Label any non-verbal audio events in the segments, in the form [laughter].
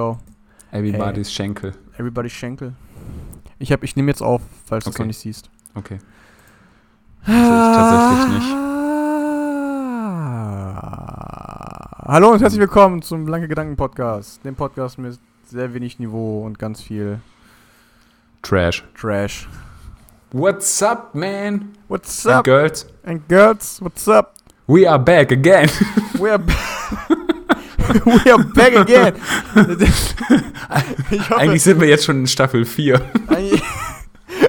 go. Everybody's Schenkel. Everybody Schenkel. Ich, hab- ich nehme jetzt auf, falls du es Okay. noch nicht siehst. Okay. Das ich tatsächlich nicht. Hallo und herzlich willkommen zum Blanke Gedanken Podcast. Dem Podcast mit sehr wenig Niveau und ganz viel Trash. Trash. What's up, man? What's And up? girls? And girls, what's up? We are back again. We are, ba- [laughs] [laughs] We are back again. hoffe, [laughs] Eigentlich sind wir jetzt schon in Staffel 4. eigentlich,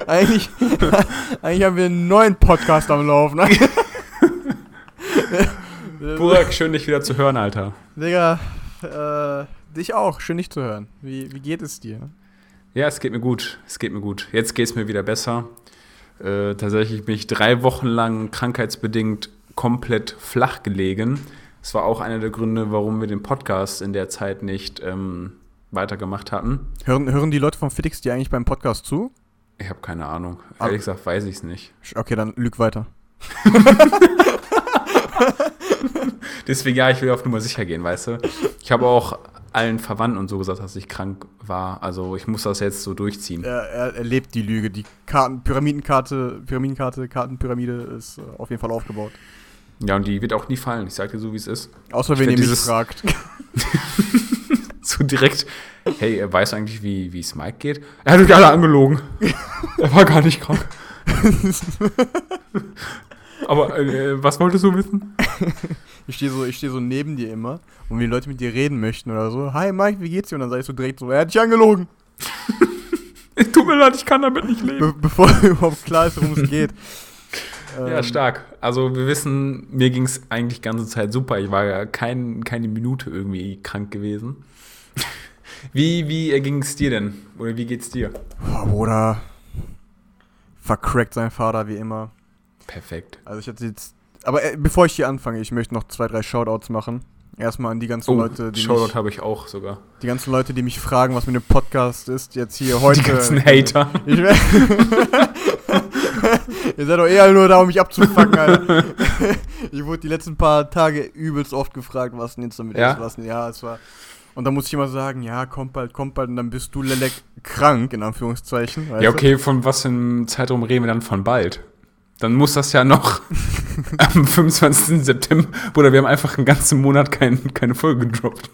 eigentlich, eigentlich haben wir einen neuen Podcast am Laufen. [laughs] Burak, schön dich wieder zu hören, Alter. Digga, äh, dich auch. Schön, dich zu hören. Wie, wie geht es dir? Ja, es geht mir gut. Es geht mir gut. Jetzt geht es mir wieder besser. Äh, tatsächlich bin ich drei Wochen lang krankheitsbedingt komplett flach gelegen. Das war auch einer der Gründe, warum wir den Podcast in der Zeit nicht ähm, weitergemacht hatten. Hören, hören die Leute vom Fitix dir eigentlich beim Podcast zu? Ich habe keine Ahnung. Aber- Ehrlich gesagt weiß ich es nicht. Okay, dann lüg weiter. [laughs] Deswegen, ja, ich will auf Nummer sicher gehen, weißt du. Ich habe auch allen Verwandten und so gesagt, dass ich krank war. Also ich muss das jetzt so durchziehen. Er, er, er lebt die Lüge. Die Karten, Pyramidenkarte, Pyramidenkarte, Kartenpyramide ist äh, auf jeden Fall aufgebaut. Ja, und die wird auch nie fallen. Ich sag dir so, wie es ist. Außer Ich wenn ihr mich fragt. [laughs] So direkt, hey, er weiß eigentlich, wie es Mike geht? Er hat euch alle angelogen. er war gar nicht krank. [laughs] Aber äh, was wolltest du wissen? Ich stehe so, ich steh so neben dir immer und wenn Leute mit dir reden möchten oder so, hi Mike, wie geht's dir? Und dann sagst du direkt so, er hat dich angelogen. [laughs] Tut mir leid, ich kann damit nicht leben. Be bevor überhaupt klar ist, worum es geht. Ja, Ähm, stark. Also wir wissen, mir ging es eigentlich die ganze Zeit super. Ich war ja kein, keine Minute irgendwie krank gewesen. [laughs] Wie, wie ging es dir denn? Oder wie geht's dir? Boah, Bruder. Vercrackt sein Vater wie immer. Perfekt. Also ich hatte jetzt. Aber äh, bevor ich hier anfange, ich möchte noch zwei, drei Shoutouts machen. Erstmal an die ganzen Oh, Leute, die Shoutout habe ich auch sogar. die ganzen Leute, die mich fragen, was mit dem Podcast ist, jetzt hier heute. Die ganzen Hater. Ich [laughs] [laughs] [laughs] Ihr seid doch eher nur da, um mich abzufangen, Alter. [laughs] ich wurde die letzten paar Tage übelst oft gefragt, was denn jetzt damit Ja? ist, was denn, ja, es war. Und dann muss ich immer sagen, ja, kommt bald, kommt bald, und dann bist du Lelek krank, in Anführungszeichen. Ja, du? okay, von was für einem Zeitraum reden wir dann von bald? Dann muss das ja noch [laughs] am 25. September, oder wir haben einfach einen ganzen Monat kein, keine Folge gedroppt.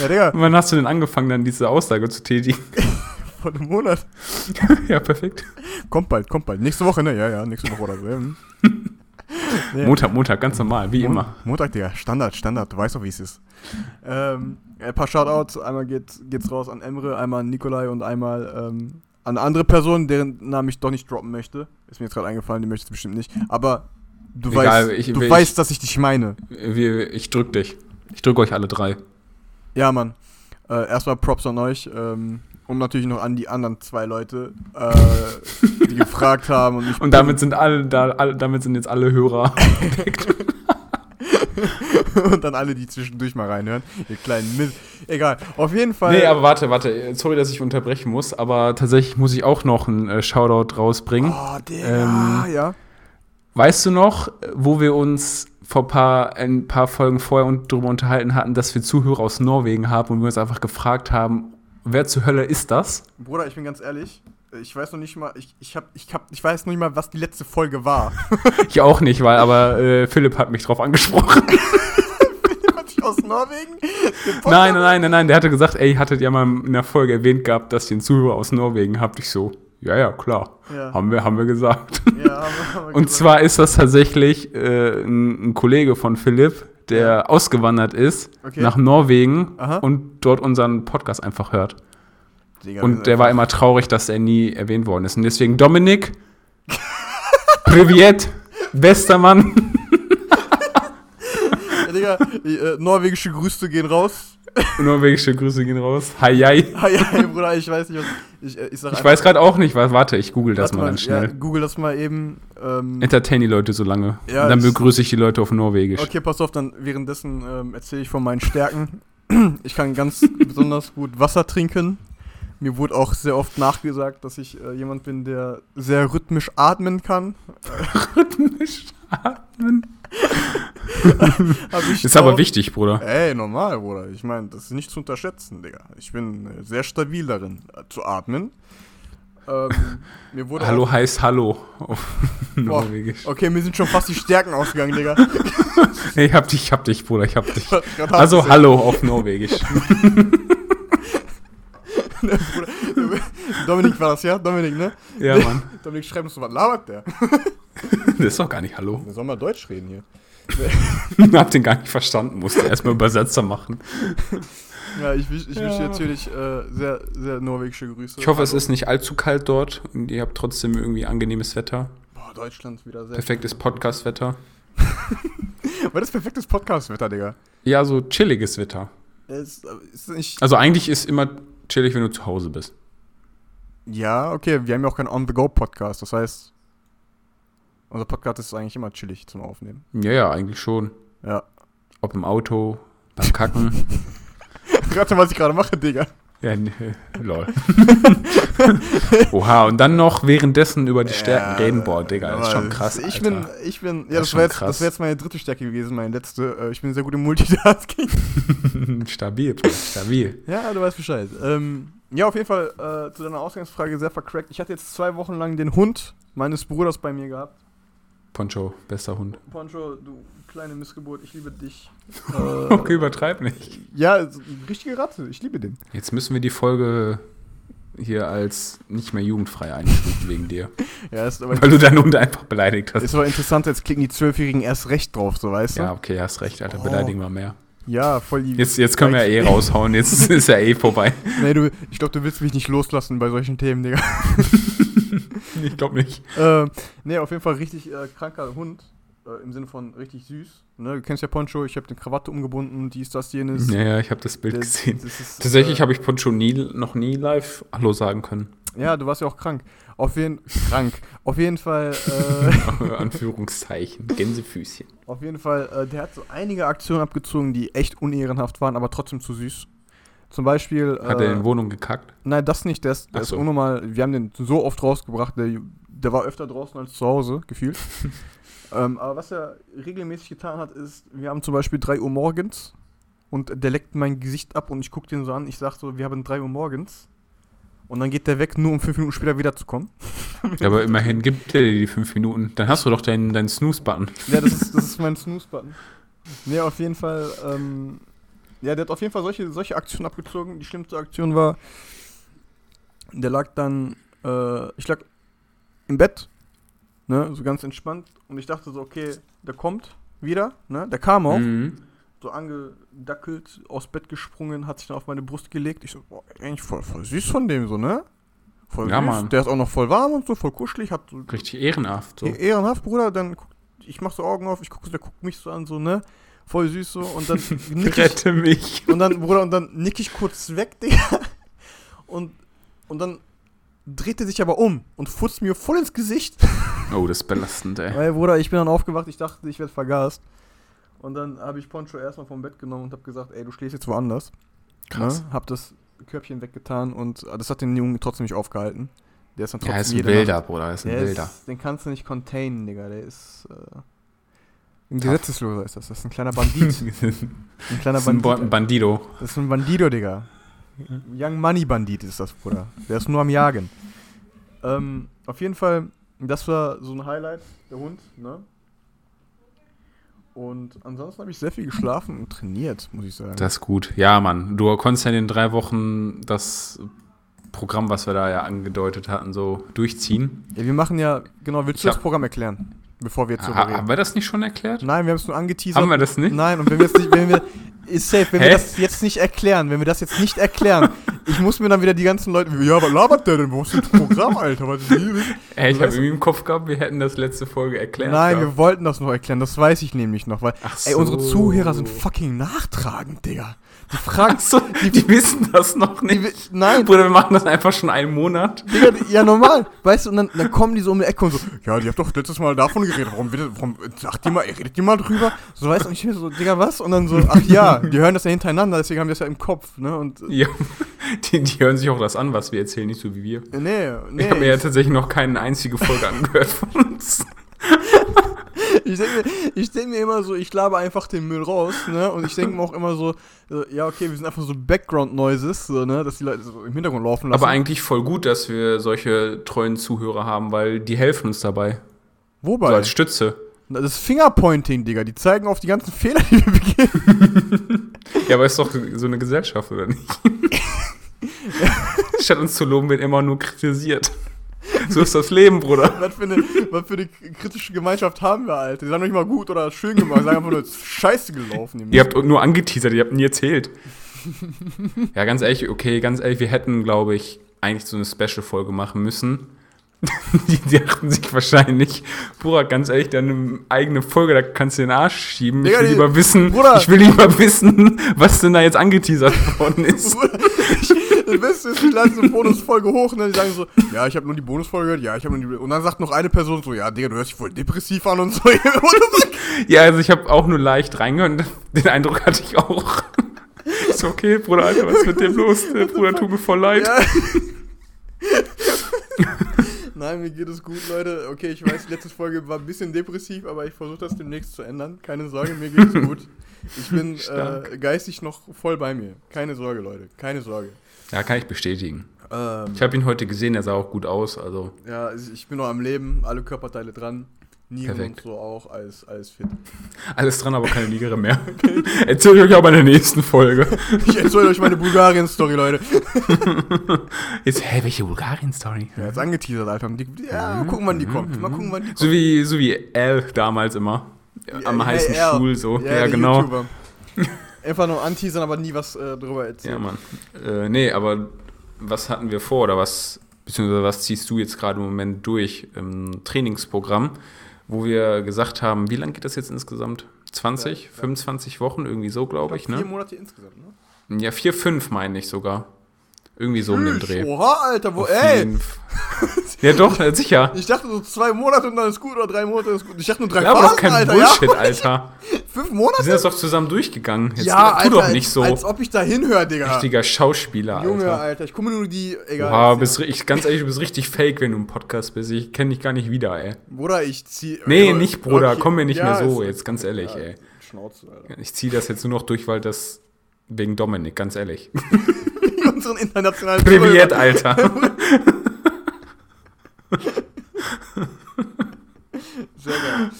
Ja, Digga, Wann hast du denn angefangen, dann diese Aussage zu tätigen? Vor einem Monat. [laughs] ja, perfekt. Kommt bald, kommt bald. Nächste Woche, ne? Ja, ja, nächste Woche oder so. Nee. [laughs] Montag, Montag, ganz normal, wie Mon- immer. Montag, Digga. Standard, Standard. Du weißt doch, wie es ist. Ähm, ein paar Shoutouts. Einmal geht, geht's raus an Emre, einmal an Nikolai und einmal ähm, an andere Person, deren Namen ich doch nicht droppen möchte. Ist mir jetzt gerade eingefallen, die möchte es bestimmt nicht. Aber du, Egal, weißt, ich- du ich- weißt, dass ich dich meine. Ich drück dich. Ich drück euch alle drei. Ja, Mann. Äh, erstmal Props an euch. Ähm, und natürlich noch an die anderen zwei Leute, äh, die gefragt [laughs] haben. Und, Und damit sind alle, da, alle, damit sind jetzt alle Hörer. [laughs] und dann alle, die zwischendurch mal reinhören. Ihr kleinen Mist. Egal. Auf jeden Fall. Nee, aber warte, warte. Sorry, dass ich unterbrechen muss, aber tatsächlich muss ich auch noch einen äh, Shoutout rausbringen. Oh, Digga. Ähm, ja. Weißt du noch, wo wir uns vor paar, ein paar Folgen vorher und darüber unterhalten hatten, dass wir Zuhörer aus Norwegen haben und wir uns einfach gefragt haben, wer zur Hölle ist das? Bruder, ich bin ganz ehrlich. Ich weiß noch nicht mal, ich, ich, hab, ich, hab, ich weiß noch nicht mal, was die letzte Folge war. [laughs] Ich auch nicht, weil aber äh, Philipp hat mich drauf angesprochen. [laughs] Jemand aus Norwegen? Den Podcast- nein, nein, nein, nein, nein, der hatte gesagt, ey, hattet ihr mal in der Folge erwähnt gehabt, dass ihr einen Zuhörer aus Norwegen habt? Ich so, ja, ja, klar. Ja, Haben wir, haben wir gesagt. ja haben wir- haben wir Und gesagt. zwar ist das tatsächlich äh, ein, ein Kollege von Philipp, der Ja. ausgewandert ist Okay. nach Norwegen Aha. und dort unseren Podcast einfach hört. Digga, Und der war immer traurig, dass er nie erwähnt worden ist. Und deswegen Dominik, [laughs] Privet, bester Mann. [laughs] Ja, Digga, die, äh, norwegische Grüße gehen raus. Norwegische Grüße gehen raus. Hi, hi. Hi, hi, Bruder, ich weiß nicht, was. Ich, äh, ich, sag Ich weiß gerade auch nicht, was. Warte, ich google das mal ganz Ja, schnell. Google das mal eben. Ähm, Entertain die Leute so lange. Ja, dann begrüße ich die Leute auf Norwegisch. okay, pass auf, dann währenddessen ähm, erzähle ich von meinen Stärken. [clears throat] Ich kann ganz besonders gut Wasser trinken. Mir wurde auch sehr oft nachgesagt, dass ich äh, jemand bin, der sehr rhythmisch atmen kann. [laughs] Rhythmisch atmen. [laughs] [laughs] Ist aber wichtig, Bruder. Ey, normal, Bruder. Ich meine, das ist nicht zu unterschätzen, Digga. Ich bin sehr stabil darin, äh, zu atmen. Ähm, [laughs] Hallo heißt Hallo auf [laughs] Boah, Norwegisch. Okay, mir sind schon fast die Stärken ausgegangen, Digga. Ich hab dich, ich hab dich, Bruder, ich hab dich. Also Hallo auf Norwegisch. Bruder. Dominik war das, ja? Dominik, ne? Ja, Mann. Dominik schreibt uns so, was labert der? Das ist doch gar nicht Hallo. Wir sollen mal Deutsch reden hier. [laughs] Hab den gar nicht verstanden, musste erstmal Übersetzer machen. Ja, ich, wünsche- ich Ja. wünsche natürlich äh, sehr, sehr norwegische Grüße. Ich hoffe, es Hallo. ist nicht allzu kalt dort und ihr habt trotzdem irgendwie angenehmes Wetter. Boah, Deutschland wieder sehr. Perfektes Podcast-Wetter. [laughs] Was ist perfektes Podcast-Wetter, Digga? Ja, so chilliges Wetter. Es, äh, ist nicht. Also eigentlich ist immer chillig, wenn du zu Hause bist. Ja, okay, wir haben ja auch keinen On-the-Go-Podcast. Das heißt, unser Podcast ist eigentlich immer chillig zum Aufnehmen. Ja, ja, eigentlich schon. Ja. Ob im Auto, beim Kacken. [laughs] Gerade was ich gerade mache, Digga. ja, nee, lol. [laughs] Oha, und dann noch währenddessen über die Stärken reden. Boah, Digga, das ist schon krass. Ich Alter. bin, ich bin, Das ja, das, schon wäre jetzt, das wär jetzt meine dritte Stärke gewesen, meine letzte. Äh, ich bin sehr gut im Multitasking. [laughs] stabil, stabil. Ja, du weißt Bescheid. Ähm, ja, auf jeden Fall äh, zu deiner Ausgangsfrage sehr vercrackt. Ich hatte jetzt zwei Wochen lang den Hund meines Bruders bei mir gehabt. Poncho, bester Hund. Poncho, du kleine Missgeburt, ich liebe dich. [laughs] Okay, übertreib nicht. Ja, richtige Ratte, ich liebe den. Jetzt müssen wir die Folge hier als nicht mehr jugendfrei einstufen wegen dir. [laughs] Ja, ist aber, Weil du deinen Hund einfach beleidigt hast. ist aber interessant, jetzt klicken die Zwölfjährigen erst recht drauf, so weißt du? Ja, okay, hast recht, Alter. Oh. Beleidigen wir mehr. Ja, voll die. Jetzt, jetzt können wir ja eh raushauen. Jetzt [laughs] ist ja eh vorbei. Nee, du, ich glaube, du willst mich nicht loslassen bei solchen Themen, Digga. [laughs] Ich glaube nicht. äh, nee, auf jeden Fall richtig äh, kranker Hund. Äh, Im Sinne von richtig süß. Ne, du kennst ja Poncho, ich habe den Krawatte umgebunden, dies, das, jenes. Ja, ja, ich habe das Bild Der- gesehen. das ist, Tatsächlich äh, habe ich Poncho nie, noch nie live Hallo sagen können. Ja, du warst ja auch krank. Auf jeden krank. Auf jeden Fall, äh, [laughs] Anführungszeichen. Gänsefüßchen. auf jeden Fall, äh, der hat so einige Aktionen abgezogen, die echt unehrenhaft waren, aber trotzdem zu süß. Zum Beispiel. Hat äh, er in Wohnung gekackt? Nein, das nicht. Der ist, der ist so. unnormal. Wir haben den so oft rausgebracht. Der, der war öfter draußen als zu Hause, gefühlt. [laughs] ähm, aber was er regelmäßig getan hat, ist, wir haben zum Beispiel 3 Uhr morgens und der leckt mein Gesicht ab und ich gucke den so an. Ich sag so, wir haben 3 Uhr morgens. Und dann geht der weg, nur um 5 Minuten später wiederzukommen. [laughs] Ja, aber immerhin gibt er dir die fünf Minuten. Dann hast du doch deinen, deinen Snooze-Button. Ja, das ist, das [laughs] ist mein Snooze-Button. Nee, auf jeden Fall, ähm, ja, der hat auf jeden Fall solche, solche Aktionen abgezogen. Die schlimmste Aktion war, der lag dann, äh, ich lag im Bett, ne, so ganz entspannt. Und ich dachte so, okay, der kommt wieder, ne, der kam auch, Mhm. so angedackelt, aus Bett gesprungen, hat sich dann auf meine Brust gelegt. Ich so, boah, eigentlich voll, voll süß von dem, so, ne? Voll Ja, süß. Mann. Der ist auch noch voll warm und so, voll kuschelig, hat so Richtig ehrenhaft. So. E- Ehrenhaft, Bruder, dann guck, ich mach so Augen auf, ich gucke, der guckt mich so an, so, ne? Voll süß so und dann [laughs] nick ich, Rette mich. [laughs] und dann, Bruder, und dann nick ich kurz weg, [laughs] Digga. Und, und dann dreht er sich aber um und futzt mir voll ins Gesicht. Oh, das ist belastend, ey. Weil, Bruder, ich bin dann aufgewacht, ich dachte, ich werde vergast. Und dann habe ich Poncho erstmal vom Bett genommen und habe gesagt, ey, du schläfst jetzt woanders. Krass. Ne? Hab das Körbchen weggetan und äh, das hat den Jungen trotzdem nicht aufgehalten. Der ist dann Ja, trotzdem er ist ein Nacht- Bruder. Er ist ein Der Wilder. ist, den kannst du nicht containen, Digga. Der ist äh, ein Gesetzesloser ist das. Das ist ein kleiner Bandit. [laughs] ein kleiner Das ist ein Bandit. Bandido. Das ist ein Bandido, Digga. Young Money Bandit ist das, Bruder. Der ist nur am Jagen. Ähm, auf jeden Fall, das war so ein Highlight, der Hund, ne? Und ansonsten habe ich sehr viel geschlafen und trainiert, muss ich sagen. Das ist gut. Ja, Mann. Du konntest ja in den drei Wochen das Programm, was wir da ja angedeutet hatten, so durchziehen. ja, wir machen ja, genau, willst du Ich das Programm erklären? Bevor wir jetzt Ha, darüber haben reden. wir das nicht schon erklärt? Nein, wir haben es nur angeteasert. Haben wir das nicht? Nein, und wenn wir es nicht, wenn wir, ist safe, wenn Hä? wir das jetzt nicht erklären, wenn wir das jetzt nicht erklären, ich muss mir dann wieder die ganzen Leute, ja, was labert der denn? Wo ist das Programm, Alter? Was ist hier? Ey, ich habe irgendwie im Kopf gehabt, wir hätten das letzte Folge erklärt. Nein, gehabt. wir wollten das noch erklären, das weiß ich nämlich noch, weil, Ach ey, unsere so. Zuhörer sind fucking nachtragend, Digga. Die fragen, Ach so, die, wissen das noch die, nicht. wi- nein, Bruder, wir machen das einfach schon einen Monat. Digga, die- ja normal, weißt du, und dann, dann kommen die so um die Ecke und so, ja, die habt doch letztes Mal davon geredet, warum, warum sagt die mal, redet die mal drüber? So, weißt du, und ich mir so, Digga, was? Und dann so, ach ja, die hören das ja hintereinander, deswegen haben wir das ja im Kopf, ne, und, Ja, die, die hören sich auch das an, was wir erzählen, nicht so wie wir. nee, nee. ich habe mir ja tatsächlich noch keine einzige Folge angehört von uns. [laughs] ich denke mir, denk mir immer so, ich labe einfach den Müll raus, ne? Und ich denke mir auch immer so, so, ja, okay, wir sind einfach so Background-Noises, so, ne? Dass die Leute so im Hintergrund laufen lassen. Aber eigentlich voll gut, dass wir solche treuen Zuhörer haben, weil die helfen uns dabei. Wobei? So als Stütze. Das Fingerpointing, Digga. Die zeigen auf die ganzen Fehler, die wir begehen. [laughs] Ja, aber ist doch so eine Gesellschaft, oder nicht? [laughs] Statt uns zu loben, wird immer nur kritisiert. So ist das Leben, Bruder. [laughs] was, für eine, was für eine kritische Gemeinschaft haben wir, Alter? Die sagen nicht mal gut oder schön gemacht, die sagen einfach nur, scheiße gelaufen. Ihr habt nur angeteasert, ihr habt nie erzählt. Ja, ganz ehrlich, okay, ganz ehrlich, wir hätten, glaube ich, eigentlich so eine Special-Folge machen müssen. [laughs] Die, dachten sich wahrscheinlich, Bruder, ganz ehrlich, deine eigene Folge, da kannst du den Arsch schieben. Ich will lieber wissen, Bruder. ich will lieber wissen, was denn da jetzt angeteasert worden ist. Ich, das Beste ist, ich lade so eine Bonusfolge hoch und dann die sagen so, ja, ich habe nur die Bonusfolge gehört, ja, ich habe nur die. Und dann sagt noch eine Person so, ja, Digga, du hörst dich voll depressiv an und so. [laughs] Ja, also ich habe auch nur leicht reingehört. [laughs] Den Eindruck hatte ich auch. [laughs] Ist okay, Bruder, Alter, was ist mit dem los? Der Bruder, tut mir voll leid. Ja. Nein, mir geht es gut, Leute. Okay, ich weiß, die letzte Folge war ein bisschen depressiv, aber ich versuche das demnächst zu ändern. Keine Sorge, mir geht es gut. Ich bin äh, geistig noch voll bei mir. Keine Sorge, Leute. Keine Sorge. Ja, kann ich bestätigen. Ähm, Ich habe ihn heute gesehen, er sah auch gut aus. Also, ja, ich bin noch am Leben, alle Körperteile dran. Nieren Perfekt. und so auch, alles, alles fit. [laughs] alles dran, aber keine Nigere mehr. [laughs] [laughs] Erzähl ich euch aber in der nächsten Folge. Ich erzähle euch meine Bulgarien-Story, Leute. Jetzt, hä, welche Bulgarien-Story? Ja, jetzt angeteasert, Alter. Ja, mal gucken, wann die kommt. Mal gucken, wann die kommt. So wie, so wie L damals immer. Am Ja, heißen ja, Stuhl so. Ja, der genau. YouTuber. Einfach nur anteasern, aber nie was äh, drüber erzählen. Ja, Mann. Äh, nee, aber was hatten wir vor oder was, beziehungsweise was ziehst du jetzt gerade im Moment durch im Trainingsprogramm, wo wir gesagt haben, wie lange geht das jetzt insgesamt? 20, Ja, ja. 25 Wochen, irgendwie so, glaube ich, Vier ne? Monate insgesamt, ne? Ja, vier, fünf meine ich sogar. Irgendwie so um den Dreh. Oha, Alter, wo, Auf ey! [laughs] ja, doch, sicher. Ich dachte so zwei Monate und dann ist gut oder drei Monate ist gut. Ich dachte nur drei Ja, aber doch kein Alter. Bullshit, Ja? Alter. [laughs] Fünf Wir Monate? sind das doch zusammen durchgegangen. Jetzt ja, tu Alter, doch nicht so. Als, als ob ich da hinhöre, Digga. richtiger Schauspieler, Junge, Alter. Alter, ich komme nur die. Egal. Erzähl. bist, ich, ganz ehrlich, du bist richtig fake, wenn du im Podcast bist. Ich kenne dich gar nicht wieder, ey. Bruder, ich zieh. Nee, äh, nicht, Bruder. okay. Komm mir nicht Ja, mehr so, jetzt ganz ehrlich, ey. Schnauze, Alter. Ich ziehe das jetzt nur noch durch, weil das wegen Dominik, ganz ehrlich. [laughs] Unseren internationalen Priviert. Alter. [laughs] Sehr geil.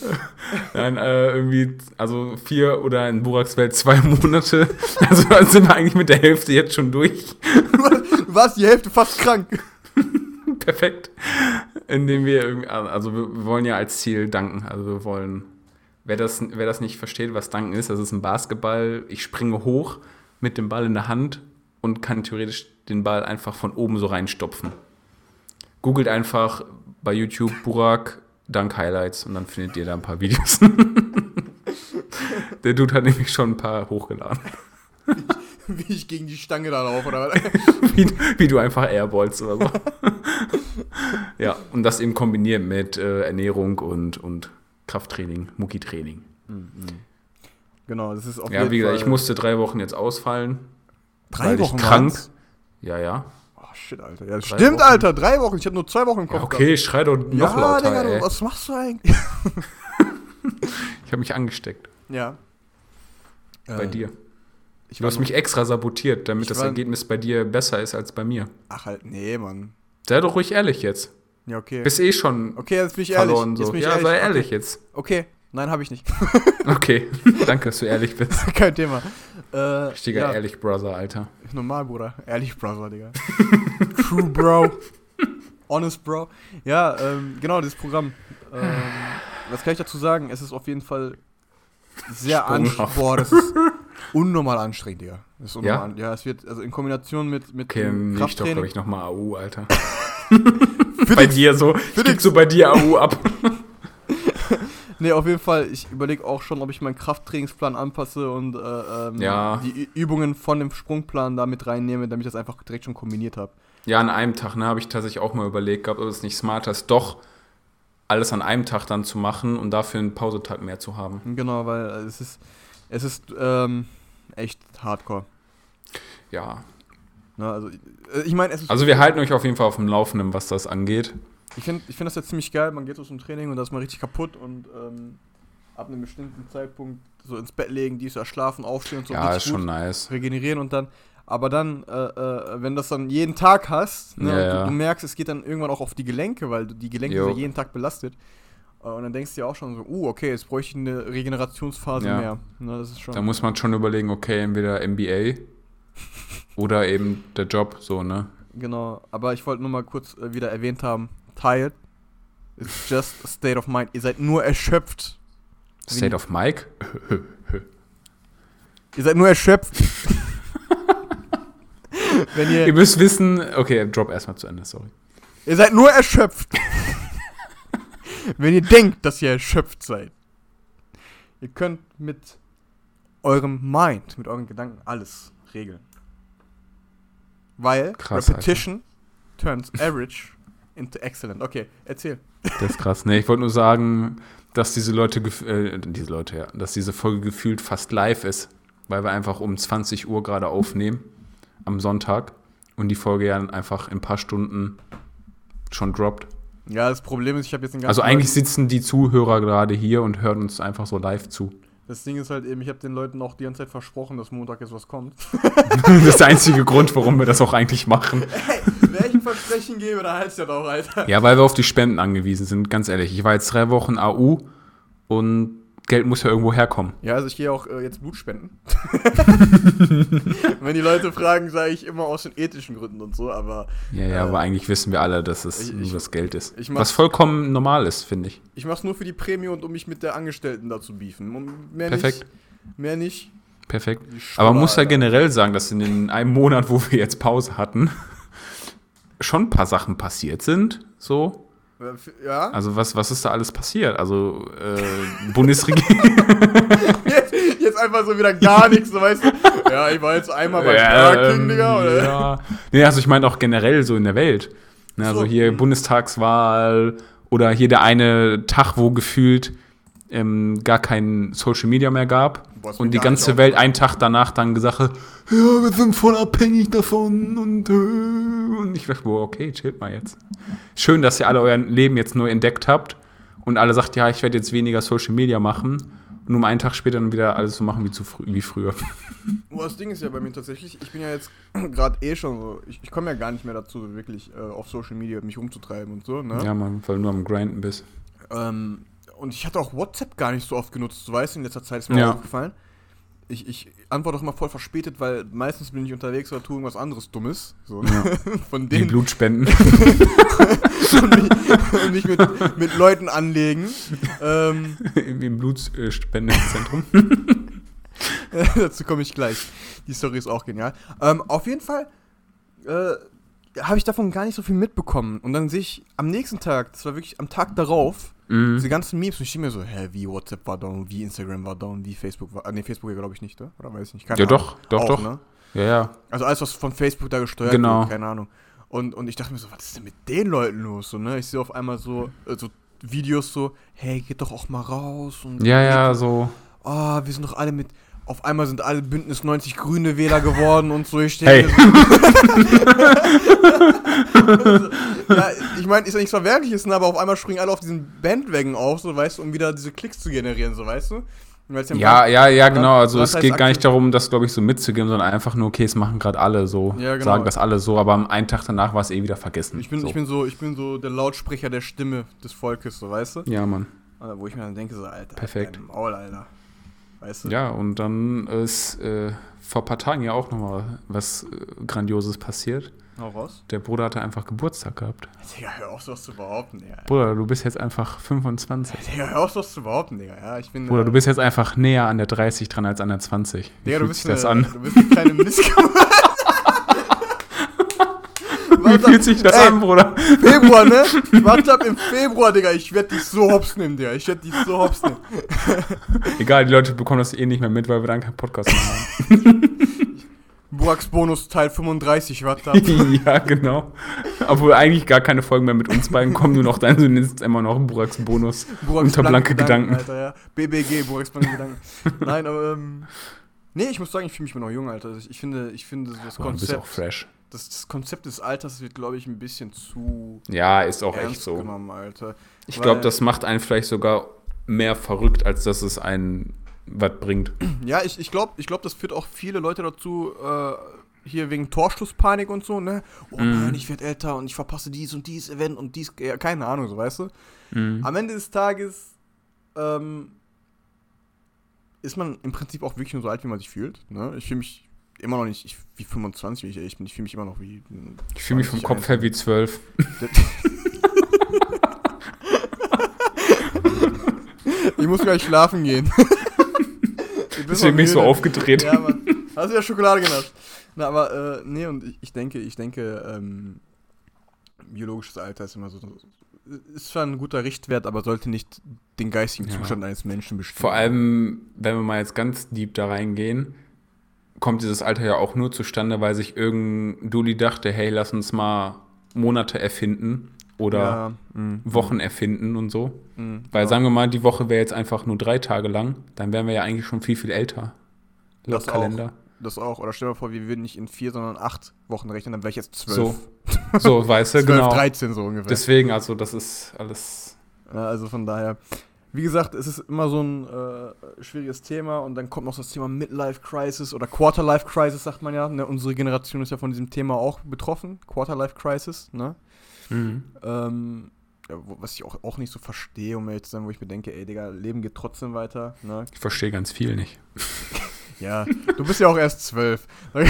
Nein, äh, irgendwie, also vier oder in Buraks Welt zwei Monate. [laughs] Also dann sind wir eigentlich mit der Hälfte jetzt schon durch. [laughs] Du warst, die Hälfte fast krank. [laughs] Perfekt. Indem wir irgendwie, also wir wollen ja als Ziel danken. Also wir wollen, wer das, wer das nicht versteht, was danken ist, das ist ein Basketball. Ich springe hoch mit dem Ball in der Hand und kann theoretisch den Ball einfach von oben so reinstopfen. Googelt einfach bei YouTube Burak Dank Highlights und dann findet ihr da ein paar Videos. Der Dude hat nämlich schon ein paar hochgeladen. Wie ich gegen die Stange da laufe, oder was? [laughs] wie, wie du einfach airballst oder so. ja, und das eben kombiniert mit äh, Ernährung und, und Krafttraining, Mucki-Training. Genau, das ist auf Ja, wie gesagt, ich musste drei Wochen jetzt ausfallen. drei weil ich Wochen krank. waren's? Ja, ja. Oh shit, Alter. Ja, stimmt, Wochen. Alter. Drei Wochen. Ich habe nur zwei Wochen im Kopf. Ja, okay, schrei doch noch ja, lauter, Digga, ey. was machst du eigentlich? [laughs] Ich habe mich angesteckt. ja. Bei Äh, dir. Du hast mich extra sabotiert, damit das Ergebnis bei dir besser ist als bei mir. Ach halt, nee, Mann. Sei doch ruhig ehrlich jetzt. Ja, okay. Bist eh schon Okay, jetzt bin ich ehrlich. verloren. Jetzt So. Ja, sei ehrlich Okay. jetzt. okay. Nein, habe ich nicht. [laughs] Okay, [laughs] danke, dass du ehrlich bist. Kein Thema. Äh, Richtiger ja, ehrlich Brother, Alter. Normal, Bruder. Ehrlich, Brother, Digga. [laughs] True, Bro. Honest, Bro. Ja, ähm, genau, dieses Programm. Ähm, was kann ich dazu sagen? Es ist auf jeden Fall sehr anstrengend. Boah, das ist unnormal anstrengend, Digga. Das ist Ja? unnormal. Ja? es wird, also in Kombination mit, mit Okay, dem ich doch, glaube ich, nochmal AU, Alter. [laughs] Bei dir so. Ich geb so bei dir AU ab. [laughs] Nee, auf jeden Fall, ich überlege auch schon, ob ich meinen Krafttrainingsplan anpasse und äh, ähm, Ja. die Übungen von dem Sprungplan da mit reinnehme, damit ich das einfach direkt schon kombiniert habe. Ja, an einem Tag, ne, habe ich tatsächlich auch mal überlegt gehabt, ob es nicht smarter ist, doch alles an einem Tag dann zu machen und dafür einen Pausetag mehr zu haben. Genau, weil es ist, es ist ähm, echt hardcore. Ja. Ne? Also, äh, ich meine. Also wir halten euch auf jeden Fall auf dem Laufenden, was das angeht. Ich finde ich find das jetzt ziemlich geil. Man geht aus dem Training und da ist man richtig kaputt und ähm, ab einem bestimmten Zeitpunkt so ins Bett legen, dies ja schlafen, aufstehen und so. Ja, ist schon nice. regenerieren und dann, aber dann, äh, äh, wenn das dann jeden Tag hast, ne, Ja, und du, ja. du merkst, es geht dann irgendwann auch auf die Gelenke, weil du die Gelenke Jo. sind ja jeden Tag belastet. Äh, Und dann denkst du dir auch schon so, uh, okay, jetzt bräuchte ich eine Regenerationsphase Ja. mehr. Ne, das ist schon. Da muss man schon überlegen, okay, entweder MBA [laughs] oder eben der Job, so, ne? Genau, aber ich wollte nur mal kurz äh, wieder erwähnt haben, tired, it's just a state of mind. Ihr seid nur erschöpft. State of Mike? [laughs] Ihr seid nur erschöpft. [laughs] Wenn Ihr ihr, müsst wissen, okay, Drop erstmal zu Ende, sorry. ihr seid nur erschöpft. [laughs] Wenn ihr denkt, dass ihr erschöpft seid. Ihr könnt mit eurem Mind, mit euren Gedanken alles regeln. Weil Krass, Repetition turns average into excellent. Okay, erzähl. Das ist krass. Nee, ich wollte nur sagen, dass diese Leute, äh, diese Leute, ja, dass diese Folge gefühlt fast live ist, weil wir einfach um 20 Uhr gerade aufnehmen am Sonntag und die Folge ja dann einfach in ein paar Stunden schon droppt. Ja, das Problem ist, ich habe jetzt den ganzen Also eigentlich sitzen die Zuhörer gerade hier und hören uns einfach so live zu. Das Ding ist halt eben, ich habe den Leuten auch die ganze Zeit versprochen, dass Montag jetzt was kommt. [laughs] [laughs] Das ist der einzige Grund, warum wir das auch eigentlich machen. Welchen Versprechen gebe, da heißt ja doch, Alter. Ja, weil wir auf die Spenden angewiesen sind, ganz ehrlich. Ich war jetzt drei Wochen AU und Geld muss ja irgendwo herkommen. Ja, also ich gehe auch äh, jetzt Blut spenden. [laughs] Wenn die Leute fragen, sage ich immer aus den ethischen Gründen und so, aber Ja, ja, Äh, aber eigentlich wissen wir alle, dass es ich- nur ich- das Geld ist. Was vollkommen normal ist, finde ich. ich mache es nur für die Prämie und um mich mit der Angestellten da zu beefen. Und Mehr Perfekt. nicht. Mehr nicht. Perfekt. Die Aber man Schwaller, muss ja generell sagen, dass in den einem Monat, wo wir jetzt Pause hatten, [laughs] schon ein paar Sachen passiert sind. So. Ja? Also was, was ist da alles passiert? Also äh, Bundesregierung. [laughs] [laughs] Jetzt, jetzt einfach so wieder gar nichts, so weißt du. Ja, ich war jetzt einmal bei Burger King, Digga, oder? ähm, ja. Nee, also ich meine auch generell so in der Welt. Ne, also So, hier hm. Bundestagswahl oder hier der eine Tag, wo gefühlt ähm, gar kein Social Media mehr gab. Mir und die ganze Welt einen Tag danach dann gesagt hat, ja, wir sind voll abhängig davon und, äh, und ich dachte, boah, okay, chillt mal jetzt. Schön, dass ihr alle euer Leben jetzt neu entdeckt habt und alle sagt, ja, ich werde jetzt weniger Social Media machen und um einen Tag später dann wieder alles so machen wie, zu frü wie früher. Boah, das Ding ist ja bei mir tatsächlich, ich bin ja jetzt [clears throat] gerade eh schon so, ich, ich komme ja gar nicht mehr dazu, wirklich äh, auf Social Media mich rumzutreiben und so, ne? Ja, man, weil du nur am Grinden bist. Ähm, und ich hatte auch WhatsApp gar nicht so oft genutzt, du weißt, in letzter Zeit ist mir Ja. auch aufgefallen. Ich, ich antworte auch immer voll verspätet, weil meistens bin ich unterwegs oder tue irgendwas anderes Dummes. So, ne? [laughs] Von Die denen Blut spenden. [laughs] und mich, mit, mit Leuten anlegen. Ähm, [laughs] Im Blutspendezentrum. dazu komme ich gleich. Die Story ist auch genial. Ähm, auf jeden Fall äh, habe ich davon gar nicht so viel mitbekommen. Und dann sehe ich am nächsten Tag, das war wirklich am Tag darauf, Mhm. diese ganzen Memes und ich stehe mir so, hä, wie WhatsApp war down, wie Instagram war down, wie Facebook war. Ah, nee, Facebook glaube ich nicht, ne? oder weiß ich nicht. Keine Ja, Ahnung. doch, doch, Auch, doch. Ne? Ja, ja. Also alles, was von Facebook da gesteuert Genau. wird, keine Ahnung. Und, und ich dachte mir so, was ist denn mit den Leuten los? So, ne? Ich sehe auf einmal so, äh, so Videos so, hey, geht doch auch mal raus. Und Ja, ja, so. Ah, wir sind doch alle mit. Auf einmal sind alle Bündnis 90 Grüne Wähler geworden und so. Ich Hey. so, [laughs] ja, ich meine, ist ja nichts Verwerkliches, ne, aber auf einmal springen alle auf diesen Bandwagon auf, so weißt du, um wieder diese Klicks zu generieren, so weißt du. Ja, ja, ja, genau. Also es geht gar nicht darum, das, glaube ich, so mitzugeben, sondern einfach nur, okay, es machen gerade alle so. Ja, genau. Sagen das alle so, aber am einen Tag danach war es eh wieder vergessen. Ich bin, so. ich, bin so, ich bin so der Lautsprecher der Stimme des Volkes, so weißt du. Ja, Mann. Wo ich mir dann denke, so, Alter, Perfekt. Maul, Alter. Weißt du? Ja, und dann ist äh, vor ein paar Tagen ja auch nochmal was äh, Grandioses passiert. Hau raus. Der Bruder hatte einfach Geburtstag gehabt. Digga, hör auf, sowas zu behaupten, Digga. Bruder, du bist jetzt einfach 25. Digga, hör auf, sowas zu behaupten, Digga. Ja, ich bin. Bruder, äh, du bist jetzt einfach näher an der 30 dran als an der 20. Wie Digga, du bist, sich das eine, an? du bist eine kleine Missgeburt. [laughs] Wie fühlt sich das Ey, an, Bruder? Februar, ne? [laughs] Warte ab im Februar, Digga. Ich werd dich so hops nehmen, Digga. Ich werd dich so hops nehmen. [laughs] Egal, die Leute bekommen das eh nicht mehr mit, weil wir dann keinen Podcast mehr haben. [laughs] Buraks Bonus Teil 35, warte ab. ja, genau. Obwohl eigentlich gar keine Folgen mehr mit uns beiden kommen, nur noch dein, du nennst immer noch Buraks Bonus. Buraks Unter blanke Gedanken. Alter, ja. BBG, Buraks blanke Gedanken. Nein, aber, ähm. Nee, ich muss sagen, ich fühle mich immer noch jung, Alter. Ich finde, ich finde das Boah, du bist auch Konzept, fresh. Das, das Konzept des Alters wird, glaube ich, ein bisschen zu Ja, ist auch echt so. genommen, Alter. Ich glaube, das macht einen vielleicht sogar mehr verrückt, als dass es einen was bringt. [clears throat] Ja, ich, ich glaube, ich glaub, das führt auch viele Leute dazu, äh, hier wegen Torschlusspanik und so, ne? Oh Mhm. nein, ich werde älter und ich verpasse dies und dies Event und dies, ja, keine Ahnung, so weißt du. Mhm. Am Ende des Tages ähm, ist man im Prinzip auch wirklich nur so alt, wie man sich fühlt. Ne? Ich fühle mich immer noch nicht ich, wie 25, wie ich ehrlich bin. Ich fühle mich immer noch wie. Ich fühle mich vom Kopf her wie zwölf. [laughs] Ich muss gleich schlafen gehen. [laughs] Deswegen bin ich so aufgedreht. Ja, Mann. Hast du ja Schokolade genascht. Na, aber, äh, nee, und ich, ich denke, ich denke, ähm, biologisches Alter ist immer so, ist zwar ein guter Richtwert, aber sollte nicht den geistigen Ja. Zustand eines Menschen bestimmen. Vor allem, wenn wir mal jetzt ganz deep da reingehen, kommt dieses Alter ja auch nur zustande, weil sich irgendein Dulli dachte, hey, lass uns mal Monate erfinden oder ja, mh, Wochen erfinden und so. mh, Weil ja. sagen wir mal, die Woche wäre jetzt einfach nur drei Tage lang, dann wären wir ja eigentlich schon viel, viel älter. Laut Das auch. Kalender. Das auch. Oder stell dir mal vor, wir würden nicht in vier, sondern acht Wochen rechnen, dann wäre ich jetzt zwölf. So, so, weißt du, [laughs] 12, genau. 13 so ungefähr. Deswegen, also das ist alles. Ja, also von daher, wie gesagt, es ist immer so ein äh, schwieriges Thema und dann kommt noch das Thema Midlife Crisis oder Quarterlife Crisis, sagt man ja. Ne? Unsere Generation ist ja von diesem Thema auch betroffen. Quarterlife Crisis, ne? Mhm. Ähm, ja, was ich auch, auch nicht so verstehe, um ehrlich zu sein, wo ich mir denke, ey Digga, Leben geht trotzdem weiter. Ne? Ich verstehe ganz viel nicht. [laughs] Ja, du bist ja auch erst zwölf. [laughs] Da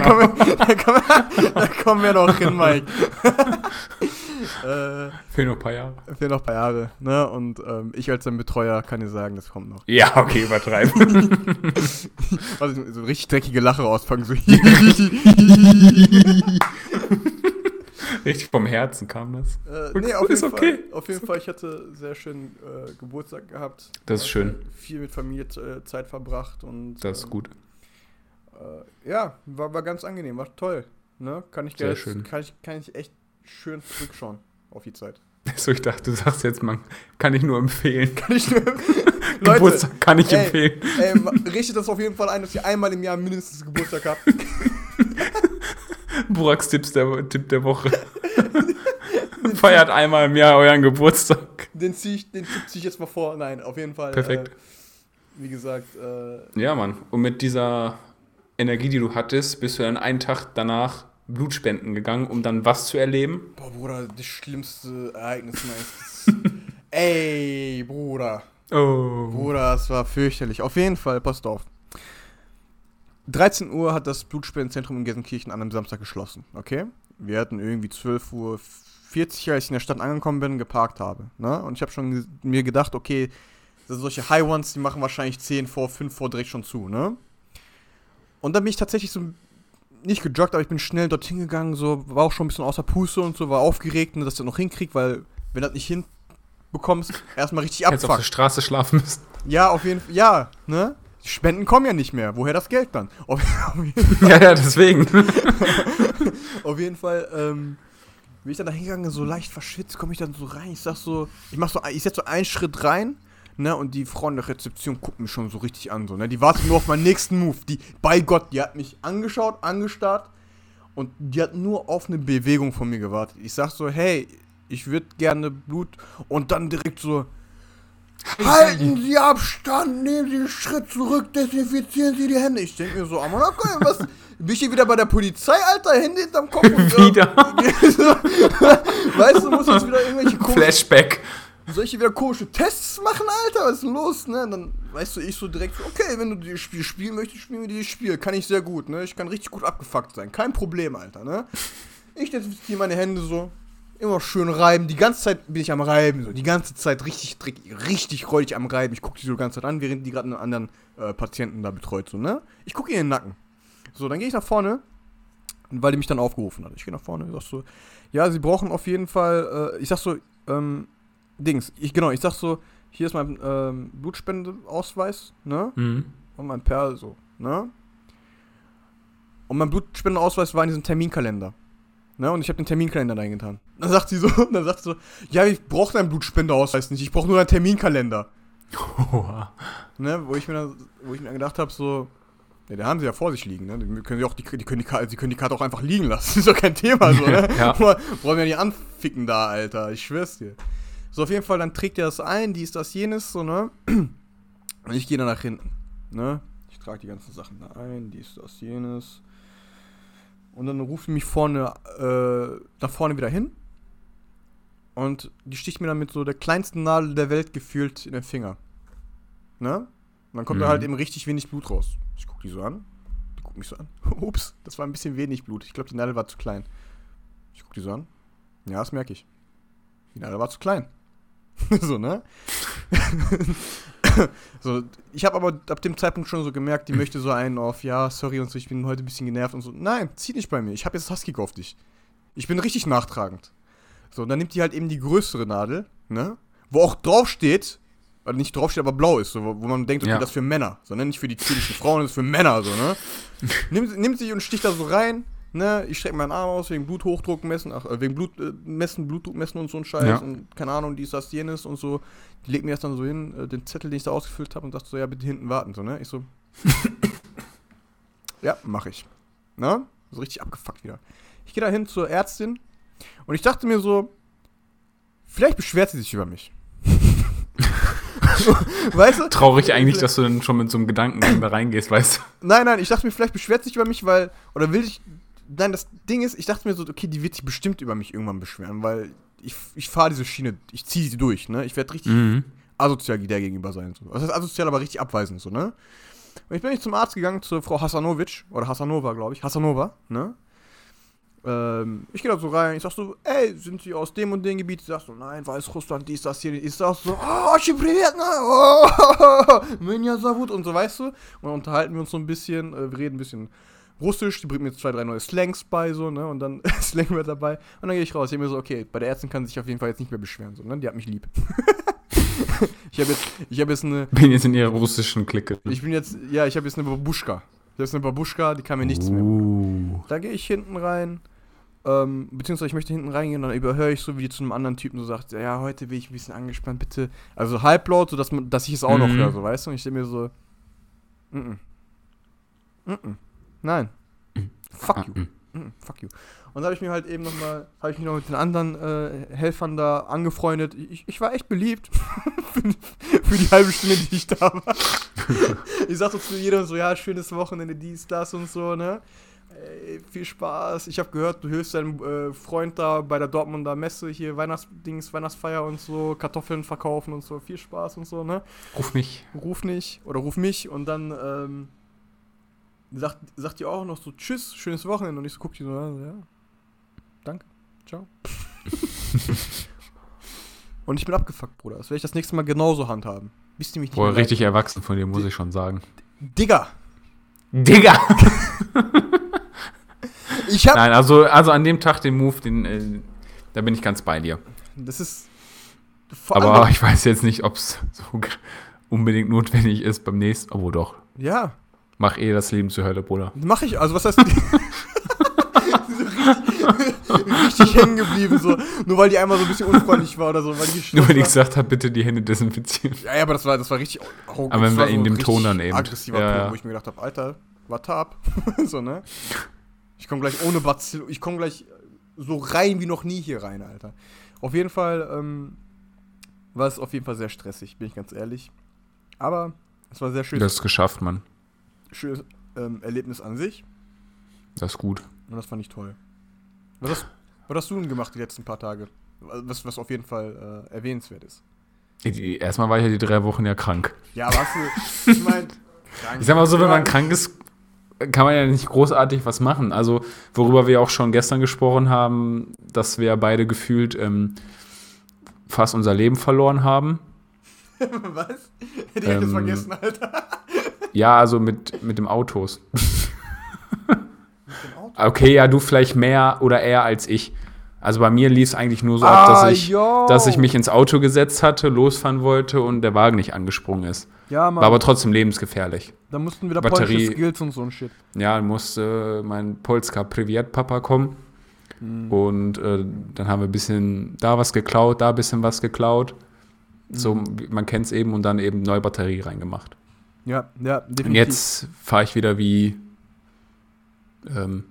kommen wir- da kommen wir- da kommen wir noch hin, Mike. [laughs] [laughs] äh, Fehlen noch ein paar Jahre. fehlen noch ein paar Jahre, ne? Und ähm, ich als dein Betreuer kann dir sagen, das kommt noch. Ja, okay, übertreiben. [laughs] Also so richtig dreckige Lache rausfangen, so [laughs] Richtig vom Herzen kam das. äh, nee, auf Ist jeden, okay. Fall, auf jeden Fall, ich hatte sehr schön äh, Geburtstag gehabt. Das ist schön. Viel mit Familie äh, Zeit verbracht und Das ist ähm, gut. Äh, ja, war, war ganz angenehm, war toll. Ne? Kann ich Sehr schön. Kann ich, kann ich echt schön zurückschauen auf die Zeit. So, ich dachte, du sagst jetzt, man kann ich nur empfehlen. Kann ich nur. [laughs] Geburtstag kann ich ey, empfehlen. ey, richtet das auf jeden Fall ein, dass ihr einmal im Jahr mindestens Geburtstag habt. [laughs] Buraks Tipps der, Tipp der Woche. [laughs] Feiert einmal im Jahr euren Geburtstag. Den zieh ich, den Tipp zieh ich jetzt mal vor. Nein, auf jeden Fall. Perfekt. Äh, wie gesagt, äh, Ja, Mann. Und mit dieser Energie, die du hattest, bist du dann einen Tag danach Blutspenden gegangen, um dann was zu erleben? boah, Bruder, das schlimmste Ereignis meines. [laughs] Ey, Bruder. Oh. Bruder, es war fürchterlich. Auf jeden Fall, passt auf. 13 Uhr hat das Blutspendenzentrum in Gelsenkirchen an einem Samstag geschlossen, okay? Wir hatten irgendwie 12 Uhr 40, als ich in der Stadt angekommen bin, geparkt habe. Ne? Und ich habe schon mir gedacht, okay, solche High Ones, die machen wahrscheinlich 10 vor, 5 vor direkt schon zu, ne? Und dann bin ich tatsächlich so nicht gejoggt, aber ich bin schnell dorthin gegangen, so, war auch schon ein bisschen außer Puste und so, war aufgeregt, ne, dass du noch hinkriegst, weil, wenn du das nicht hinbekommst, erstmal richtig Hättest auf abfuckt. der Straße schlafen müssen. Ja, auf jeden Fall. Ja, ne? Die Spenden kommen ja nicht mehr. Woher das Geld dann? Auf, [laughs] auf, ja, ja, deswegen. [laughs] auf jeden Fall ähm, bin ich dann da hingegangen, so leicht verschwitzt, komme ich dann so rein. Ich sag so, ich mach so, ich setz so einen Schritt rein, ne? Und die Frau in der Rezeption guckt mich schon so richtig an, so, ne? Die wartet nur auf meinen nächsten Move. Die, bei Gott, die hat mich angeschaut, angestarrt und die hat nur auf eine Bewegung von mir gewartet. Ich sag so, hey, ich würde gerne Blut und dann direkt so, Halten Sie Abstand, nehmen Sie einen Schritt zurück, desinfizieren Sie die Hände. Ich denke mir so, Amon, okay, was? Bin ich hier wieder bei der Polizei, Alter? Hände hinterm Kopf und. [laughs] Wieder. [laughs] weißt du, muss jetzt wieder irgendwelche [laughs] Flashback. Soll ich hier wieder komische Tests machen, Alter? Was ist denn los, ne? Und dann, weißt du, ich so direkt, okay, wenn du dieses Spiel spielen möchtest, spielen wir dieses Spiel. Kann ich sehr gut, ne? Ich kann richtig gut abgefuckt sein. Kein Problem, Alter, ne? Ich desinfiziere meine Hände so. Immer schön reiben. Die ganze Zeit bin ich am Reiben. So. Die ganze Zeit richtig dreckig, richtig räudig am Reiben. Ich gucke die so die ganze Zeit an, während die gerade einen anderen äh, Patienten da betreut. So, ne? Ich gucke ihr in den Nacken. So, dann gehe ich nach vorne, weil die mich dann aufgerufen hat. Ich gehe nach vorne, sag so, ja, sie brauchen auf jeden Fall, äh, ich sag so, ähm, Dings, ich, genau, ich sag so, hier ist mein ähm, Blutspendeausweis, ne? Mhm. Und mein Perl so, ne? Und mein Blutspendeausweis war in diesem Terminkalender. Ne? Und ich habe den Terminkalender da eingetan. Dann sagt sie so, [laughs] dann sagt sie so, ja, ich brauche deinen Blutspendeausweis nicht, ich brauche nur deinen Terminkalender. Oha. [laughs] Ne? Wo ich mir dann, wo ich mir gedacht habe, so, ja, den haben sie ja vor sich liegen, ne? Die können sie auch, die, die können die Karte, sie können die Karte auch einfach liegen lassen. [laughs] ist doch kein Thema, so, ne? Ja. Brauchen wir ja nicht anficken da, Alter. Ich schwör's dir. So, auf jeden Fall, dann trägt er das ein, dies, das, jenes, so, ne? Und ich gehe dann nach hinten, ne? Ich trage die ganzen Sachen da ein, dies, das, jenes. Und dann ruft mich vorne, äh, nach vorne wieder hin. Und die sticht mir dann mit so der kleinsten Nadel der Welt gefühlt in den Finger. Ne? Und dann kommt da Mhm. halt eben richtig wenig Blut raus. Ich guck die so an. Die guckt mich so an. [laughs] Ups, das war ein bisschen wenig Blut. Ich glaube, die Nadel war zu klein. Ich guck die so an. Ja, das merke ich. Die Nadel war zu klein. [laughs] so, ne? [laughs] so, ich habe aber ab dem Zeitpunkt schon so gemerkt, die möchte so einen auf, ja, sorry und so, ich bin heute ein bisschen genervt und so. Nein, zieh nicht bei mir. Ich habe jetzt Husky auf dich. Ich bin richtig nachtragend. So, und dann nimmt die halt eben die größere Nadel, ne? Wo auch drauf steht, oder nicht drauf steht, aber blau ist, so, wo man denkt, okay, Ja. das ist für Männer. So, ne? Nicht für die zierlichen Frauen, das ist für Männer, so, ne? nimmt, nimmt sie und sticht da so rein, ne? Ich strecke meinen Arm aus wegen Bluthochdruck messen, ach, äh, wegen Blut äh, messen, Blutdruck messen und so ein Scheiß Ja. und keine Ahnung, dies, das, jenes und so. Die legt mir das dann so hin, äh, den Zettel, den ich da ausgefüllt habe und sagt so, ja, bitte hinten warten, so, ne? Ich so, [laughs] ja, mach ich. Ne? So richtig abgefuckt wieder. Ich gehe da hin zur Ärztin und ich dachte mir so, vielleicht beschwert sie sich über mich. [laughs] weißt du? Traurig eigentlich, dass du dann schon mit so einem Gedanken da reingehst, weißt du? Nein, nein, ich dachte mir, vielleicht beschwert sie sich über mich, weil, oder will ich, nein, das Ding ist, ich dachte mir so, okay, die wird sich bestimmt über mich irgendwann beschweren, weil ich, ich fahre diese Schiene, ich ziehe sie durch, ne? Ich werde richtig Mhm. asozial der gegenüber sein. So. Das heißt asozial, aber richtig abweisend, so, ne? Und ich bin nicht zum Arzt gegangen, zur Frau Hasanovic, oder Hasanova, glaube ich, Hasanova, ne? Ähm, ich gehe da so rein, ich sag so, ey, sind Sie aus dem und dem Gebiet? Sie sagt so, nein, Weißrussland, dies, das, hier. Ich sag so, oh, Schibrillet, ne? Oh, [laughs] Minja Savut und so, weißt du? Und dann unterhalten wir uns so ein bisschen, äh, wir reden ein bisschen Russisch, die bringt mir zwei, drei neue Slangs bei, so, ne? Und dann [laughs] Slang wird dabei. Und dann gehe ich raus. Ich mir so, okay, bei der Ärztin kann sie sich auf jeden Fall jetzt nicht mehr beschweren, so, ne? Die hat mich lieb. [laughs] ich habe jetzt, ich habe jetzt eine, Bin jetzt in ihrer russischen Clique. ich bin jetzt, ja, ich habe jetzt eine Babuschka. Ich habe jetzt eine Babuschka, die kann mir nichts mehr. Uh. Da gehe ich hinten rein, ähm, beziehungsweise ich möchte hinten reingehen und dann überhöre ich so, wie die zu einem anderen Typen so sagt, ja, heute bin ich ein bisschen angespannt, bitte. Also halblaut, so dass, man, dass ich es auch noch Mhm. höre, so, weißt du? Und ich denke mir so, mm -mm. Mm -mm. Nein. Fuck you. Fuck you. Und da habe ich mir halt eben nochmal, habe ich mich noch mit den anderen äh, Helfern da angefreundet. Ich, ich war echt beliebt [laughs] für, die- halbe Stunde, die ich da war. [laughs] ich sagte zu jedem so, ja, schönes Wochenende, dies, das und so, ne? Ey, viel Spaß. Ich habe gehört, du hilfst deinem äh, Freund da bei der Dortmunder Messe hier Weihnachtsdings, Weihnachtsfeier und so, Kartoffeln verkaufen und so. Viel Spaß und so, ne? Ruf mich. ruf nicht oder ruf mich und dann ähm, sagt, sagt die auch noch so Tschüss, schönes Wochenende und ich so guck die so an, ja. Danke, ciao. [laughs] und ich bin abgefuckt, Bruder. Das werde ich das nächste Mal genauso handhaben. Bis die mich nicht Boah, richtig erwachsen von dir, muss ich schon sagen. Digga, Digga! [laughs] ich hab. Nein, also, also an dem Tag den Move, den, äh, da bin ich ganz bei dir. Das ist. Vor Aber ich weiß jetzt nicht, ob es so [laughs] unbedingt notwendig ist beim nächsten. Obwohl doch. Ja, Mach eh das Leben zur Hölle, Bruder. mach ich. Also, was heißt. [laughs] so richtig, [laughs] richtig hängen geblieben, so. Nur weil die einmal so ein bisschen unfreundlich war oder so. Weil die Nur weil ich war. gesagt habe, bitte die Hände desinfizieren. Ja, ja, aber das war, das war richtig. Oh, Aber das war in dem Ton dann eben. Aggressiver Ja, ja. wo ich mir gedacht habe, Alter, warte ab. [laughs] so, ne? Ich komme gleich ohne Bazillo, ich komme gleich so rein wie noch nie hier rein, Alter. Auf jeden Fall ähm, war es auf jeden Fall sehr stressig, bin ich ganz ehrlich. Aber es war sehr schönes, Das ist geschafft, Mann. Schönes ähm, Erlebnis an sich Das ist gut. und das fand ich toll. Was hast, was hast du denn gemacht die letzten paar Tage? Was, was auf jeden Fall äh, erwähnenswert ist. Erstmal war ich ja die drei Wochen ja krank. Ja, hast du, ich meine, Ich sag mal so, wenn man krank ist, kann man ja nicht großartig was machen. Also, worüber wir auch schon gestern gesprochen haben, dass wir beide gefühlt ähm, fast unser Leben verloren haben. [laughs] Was? Hätte ich Ähm, vergessen, Alter. Ja, also mit, mit dem Autos. [laughs] Okay, ja, du vielleicht mehr oder eher als ich. Also bei mir lief es eigentlich nur so ab, dass ich, yo. dass ich mich ins Auto gesetzt hatte, losfahren wollte und der Wagen nicht angesprungen ist. Ja, Mann. War aber trotzdem lebensgefährlich. da mussten wieder Batterie- Skills und so ein Shit. Ja, dann musste mein Polska Privet Papa kommen. Und äh, dann haben wir ein bisschen da was geklaut, da ein bisschen was geklaut. So, wie- man kennt es eben und dann eben neue Batterie reingemacht. Ja, ja, definitiv. Und jetzt fahre ich wieder wie. Ähm,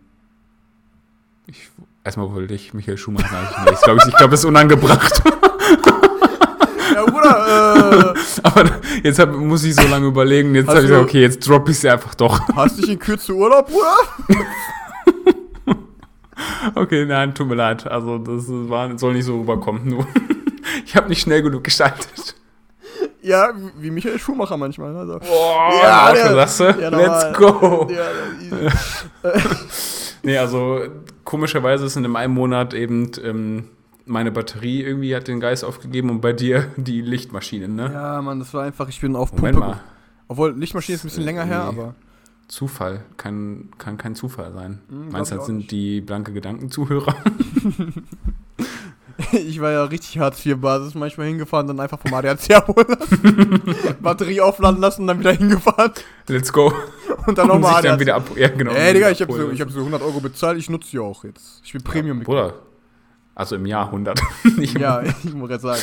ich, erstmal wollte ich Michael Schumacher. Nee, ich glaube, ich glaub, das ist unangebracht. Ja, Bruder, äh, [laughs] Aber jetzt hab, muss ich so lange überlegen. Jetzt habe ich du- gesagt, okay, jetzt droppe ich sie einfach doch. hast dich in Kürze Urlaub, Bruder? [laughs] Okay, nein, tut mir leid. Also das war, soll nicht so rüberkommen. Nur [laughs] ich habe nicht schnell genug gestaltet. Ja, wie Michael Schumacher manchmal. Also. Boah, Ja, der- du? ja, Let's go. Ja. [laughs] Nee, also komischerweise ist in dem einen Monat eben ähm, meine Batterie irgendwie hat den Geist aufgegeben und bei dir [laughs] die Lichtmaschine, ne? ja, Mann, das war einfach, ich bin auf Moment Pumpe. mal. Obwohl, Lichtmaschine ist ein bisschen länger her, Nee. aber. Zufall. Kann, kann kein Zufall sein. Hm, Meinst du, das sind nicht. die blanke Gedankenzuhörer? [laughs] [laughs] Ich war ja richtig Hartz-IV-Basis, manchmal hingefahren, dann einfach vom ADAC [laughs] abholen lassen. [laughs] Batterie aufladen lassen, dann wieder hingefahren. Let's go. Und dann Und nochmal sich dann ADAC. wieder ab. Ja, genau. Ey, Digga, ich habe so, ich hab so 100 Euro bezahlt, ich nutze die auch jetzt. Ich bin Premium. Ja, Bruder. Also im Jahr 100. Nicht im ja, ich muss jetzt sagen.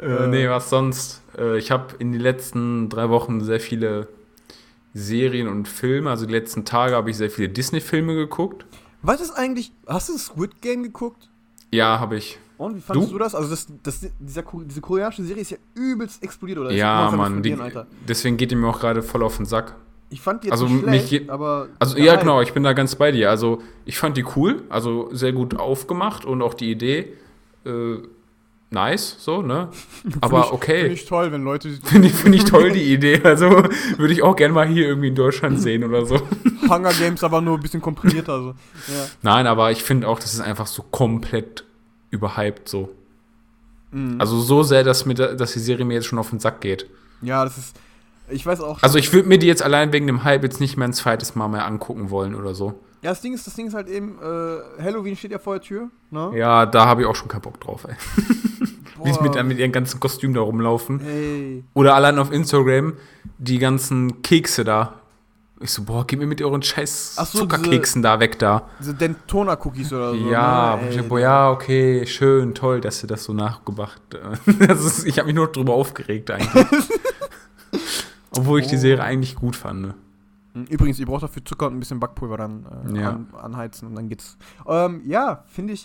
Äh, nee, was sonst? Äh, ich habe in den letzten drei Wochen sehr viele Serien und Filme, also die letzten Tage habe ich sehr viele Disney-Filme geguckt. Was ist eigentlich, hast du Squid Game geguckt? Ja, habe ich. Und wie fandest Du? du, das? Also das, das, dieser, diese koreanische Serie ist ja übelst explodiert, oder? Ich ja, Mann. Die, deswegen geht die mir auch gerade voll auf den Sack. Ich fand die jetzt also nicht mich schlecht, je- aber... Also der ja, genau, ich bin da ganz bei dir. Also ich fand die cool, also sehr gut aufgemacht und auch die Idee äh, nice, so, ne? [laughs] Aber Find okay. ich toll, wenn Leute Finde ich, find ich toll, [laughs] die Idee. Also würde ich auch gerne mal hier irgendwie in Deutschland sehen oder so. Hunger Games aber nur ein bisschen komprimierter. Also. Ja. Nein, aber ich finde auch, das ist einfach so komplett überhyped so. Mhm. Also so sehr, dass, mir da, dass die Serie mir jetzt schon auf den Sack geht. ja, das ist... Ich weiß auch... Also ich würde mir die jetzt allein wegen dem Hype jetzt nicht mehr ein zweites Mal mehr angucken wollen oder so. ja, das Ding ist, das Ding ist halt eben, äh, Halloween steht ja vor der Tür, ne? Ja, da habe ich auch schon keinen Bock drauf, ey. [laughs] Wie sie mit, mit ihren ganzen Kostümen da rumlaufen. Ey. Oder allein auf Instagram die ganzen Kekse da. Ich so, boah, gib mir mit euren scheiß so, Zuckerkeksen da weg da. Diese Dentona-Cookies oder so. ja, ne? Ey, boah, ja, okay, schön, toll, dass ihr das so nachgebracht. [laughs] ist, ich habe mich nur drüber aufgeregt eigentlich. [laughs] Obwohl ich die Oh. Serie eigentlich gut fand. Ne? Übrigens, ihr braucht dafür Zucker und ein bisschen Backpulver dann äh, Ja. an, anheizen und dann geht's. Ähm, ja, finde ich,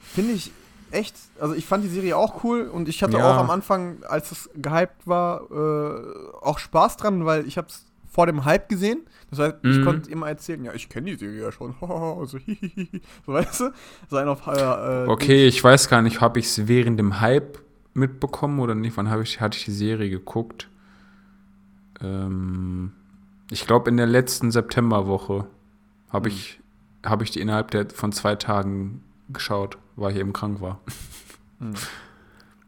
finde ich echt, also ich fand die Serie auch cool und ich hatte Ja. auch am Anfang, als es gehypt war, äh, auch Spaß dran, weil ich hab's vor dem Hype gesehen. Das heißt, ich Mhm. konnte immer erzählen, ja, ich kenne die Serie ja schon. so, hihihi. so weißt du? So ein auf äh, äh, Okay, ich weiß gar nicht, habe ich es während dem Hype mitbekommen oder nicht? Wann ich, hatte ich die Serie geguckt? Ähm, ich glaube, in der letzten Septemberwoche habe Hm. ich, hab ich die innerhalb der, von zwei Tagen geschaut, weil ich eben krank war. [laughs] Hm.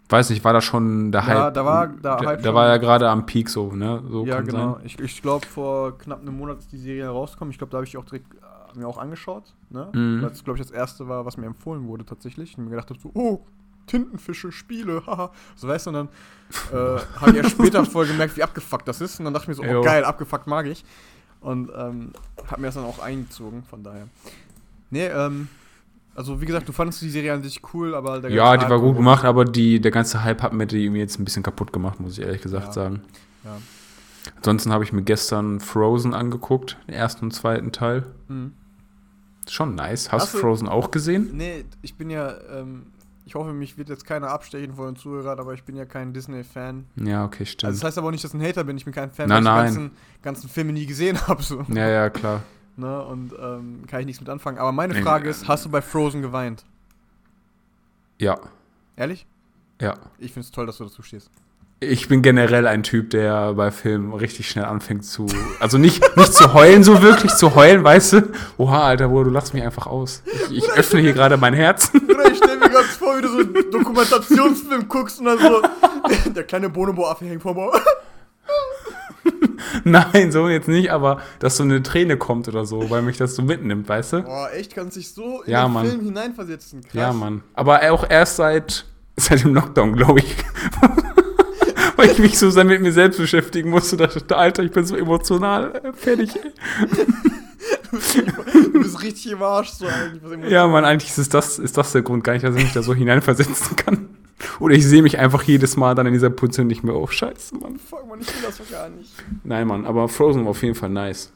Weiß nicht, war da schon der Hype? da war der da, Hype da war ja gerade am Peak so, ne? So Ja, kann genau. Sein. Ich, ich glaube, vor knapp einem Monat ist die Serie herausgekommen. Ich glaube, da habe ich auch direkt äh, mir auch angeschaut. Ne? Mhm. Weil das, glaube ich, das erste war, was mir empfohlen wurde tatsächlich. Und mir gedacht habe, so, oh, Tintenfische, Spiele, [laughs] haha. So weißt du, und dann äh, habe ich erst später voll gemerkt, wie abgefuckt das ist. Und dann dachte ich mir so, oh Jo. geil, abgefuckt mag ich. Und ähm, habe mir das dann auch eingezogen, von daher. Nee, ähm, also wie gesagt, du fandest die Serie an sich cool, aber der Ja, die war gut gemacht, aber die, der ganze Hype hat mir die jetzt ein bisschen kaputt gemacht, muss ich ehrlich gesagt Ja. sagen. Ja. Ansonsten habe ich mir gestern Frozen angeguckt, den ersten und zweiten Teil. Mhm. Schon nice. Hast Hast du Frozen auch gesehen? Nee, ich bin ja, ähm, ich hoffe, mich wird jetzt keiner abstechen von den Zuhörern, aber ich bin ja kein Disney-Fan. Ja, okay, stimmt. Also das heißt aber auch nicht, dass ich ein Hater bin, ich bin kein Fan, Nein, weil nein. ich die ganzen, ganzen Filme nie gesehen [laughs] habe. So. ja, ja, klar. Ne? Und ähm, kann ich nichts mit anfangen. Aber meine Frage ist, hast du bei Frozen geweint? Ja, Ehrlich? ja. Ich finde es toll, dass du dazu stehst. Ich bin generell ein Typ, der bei Filmen richtig schnell anfängt zu. Also nicht, nicht zu heulen, so wirklich zu heulen, weißt du? Oha, Alter, Bruder, du lachst mich einfach aus. Ich, ich öffne hier gerade mein Herz. Oder ich stelle mir ganz vor, wie du so einen Dokumentationsfilm guckst und dann so, [laughs] der kleine Bonobo-Affe hängt vor mir. [laughs] Nein, so jetzt nicht, aber dass so eine Träne kommt oder so, weil mich das so mitnimmt, weißt du? Boah, echt, kannst dich so in Ja, den Mann. Film hineinversetzen. Krass. Ja, Mann. Aber auch erst seit, [laughs] seit dem Lockdown, glaube ich. [laughs] Weil ich mich so sehr mit mir selbst beschäftigen musste. Da dachte, Alter, ich bin so emotional äh, fertig. Du bist richtig im Arsch, so eigentlich. Ja, Mann, eigentlich ist das, ist das der Grund gar nicht, dass ich mich da so hineinversetzen kann. Oder ich sehe mich einfach jedes Mal dann in dieser Position nicht mehr auf. Scheiße, Mann. Fuck, man, ich will das doch gar nicht. Nein, Mann, aber Frozen war auf jeden Fall nice.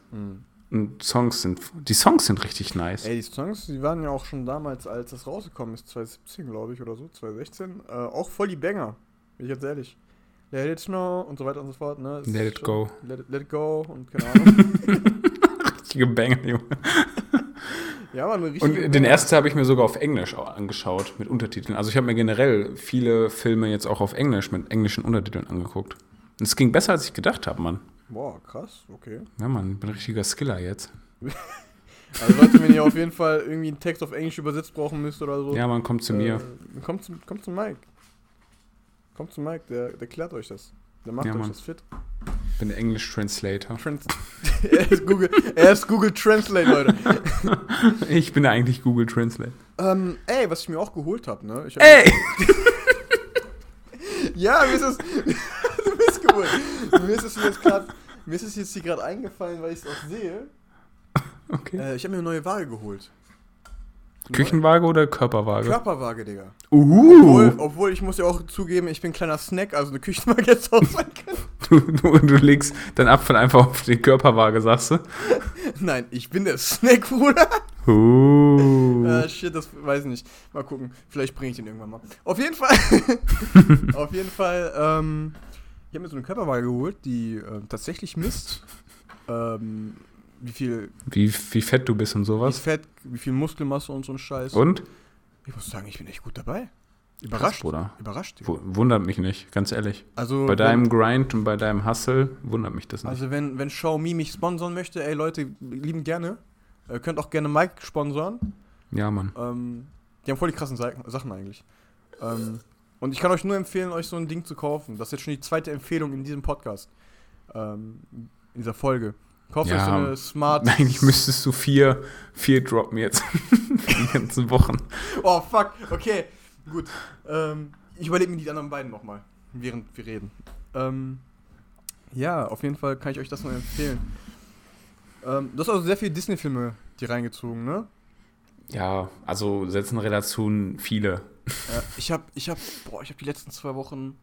Und Songs sind, die Songs sind richtig nice. Ey, die Songs, die waren ja auch schon damals, als das rausgekommen ist, 2017, glaube ich, oder so, 2016, äh, auch voll die Banger, bin ich jetzt ehrlich. Let it snow und so weiter und so fort, ne? Let it schon- go. Let it, let it go und keine Ahnung. [laughs] Richtige Banger, Junge. [laughs] ja, war eine Und den ersten habe ich mir sogar auf Englisch angeschaut, mit Untertiteln. Also ich habe mir generell viele Filme jetzt auch auf Englisch mit englischen Untertiteln angeguckt. Und es ging besser, als ich gedacht habe, Mann. Boah, krass, okay. Ja, Mann, ich bin ein richtiger Skiller jetzt. [laughs] Also Leute, wenn ihr auf jeden Fall irgendwie einen Text auf Englisch übersetzt brauchen müsst oder so. Ja, man kommt zu mir. Äh, kommt, zum, kommt zum Mike. Kommt zum Mike, der, der klärt euch das. Der macht Ja, euch Mann. das fit. Bin der Englisch-Translator. Trans [laughs] er, ist Google, er ist Google Translate, Leute. [laughs] Ich bin eigentlich Google Translate. ähm, ey, was ich mir auch geholt habe, ne? Hab, Ey! [laughs] Ja, mir ist es. du bist geholt. Mir ist es jetzt gerade. Mir ist es jetzt hier gerade eingefallen, weil ich es auch sehe. Okay. Äh, ich habe mir eine neue Waage geholt. Küchenwaage oder Körperwaage? Körperwaage, Digga. Uhu! Obwohl, obwohl, ich muss ja auch zugeben, ich bin ein kleiner Snack, also eine Küchenwaage jetzt auch sein können. Du, du, du legst deinen Apfel einfach auf die Körperwaage, sagst du? Nein, ich bin der Snack, Bruder. Uh. Äh, shit, das weiß ich nicht. Mal gucken. Vielleicht bringe ich den irgendwann mal. Auf jeden Fall. [laughs] auf jeden Fall. Ähm, ich habe mir so eine Körperwaage geholt, die ähm, tatsächlich misst, ähm, wie viel Wie, wie fett du bist und wie sowas. Fett, wie viel Muskelmasse und so ein Scheiß. Und? Ich muss sagen, ich bin echt gut dabei. Krass, Überrascht. Bruder. Überrascht. Wundert mich nicht, ganz ehrlich. Also, Bei deinem Grind und bei deinem Hustle wundert mich das nicht. also wenn, wenn Xiaomi mich sponsern möchte, ey Leute, lieben gerne. Äh, könnt auch gerne Mike sponsern. ja, Mann. Ähm, die haben voll die krassen Sa Sachen eigentlich. Ähm, und ich kann euch nur empfehlen, euch so ein Ding zu kaufen. Das ist jetzt schon die zweite Empfehlung in diesem Podcast. Ähm, in dieser Folge. Kauft Ja, euch so eine Smart. [laughs] Eigentlich müsstest du vier, vier droppen jetzt. [laughs] Die ganzen Wochen. Oh, fuck. Okay, gut. Ähm, ich überlege mir die anderen beiden nochmal, während wir reden. Ähm, ja, auf jeden Fall kann ich euch das nur empfehlen. Ähm, du hast also sehr viele Disney-Filme die reingezogen, ne? Ja, also setzen Relation viele. Ja, ich hab, ich hab, boah, ich hab die letzten zwei Wochen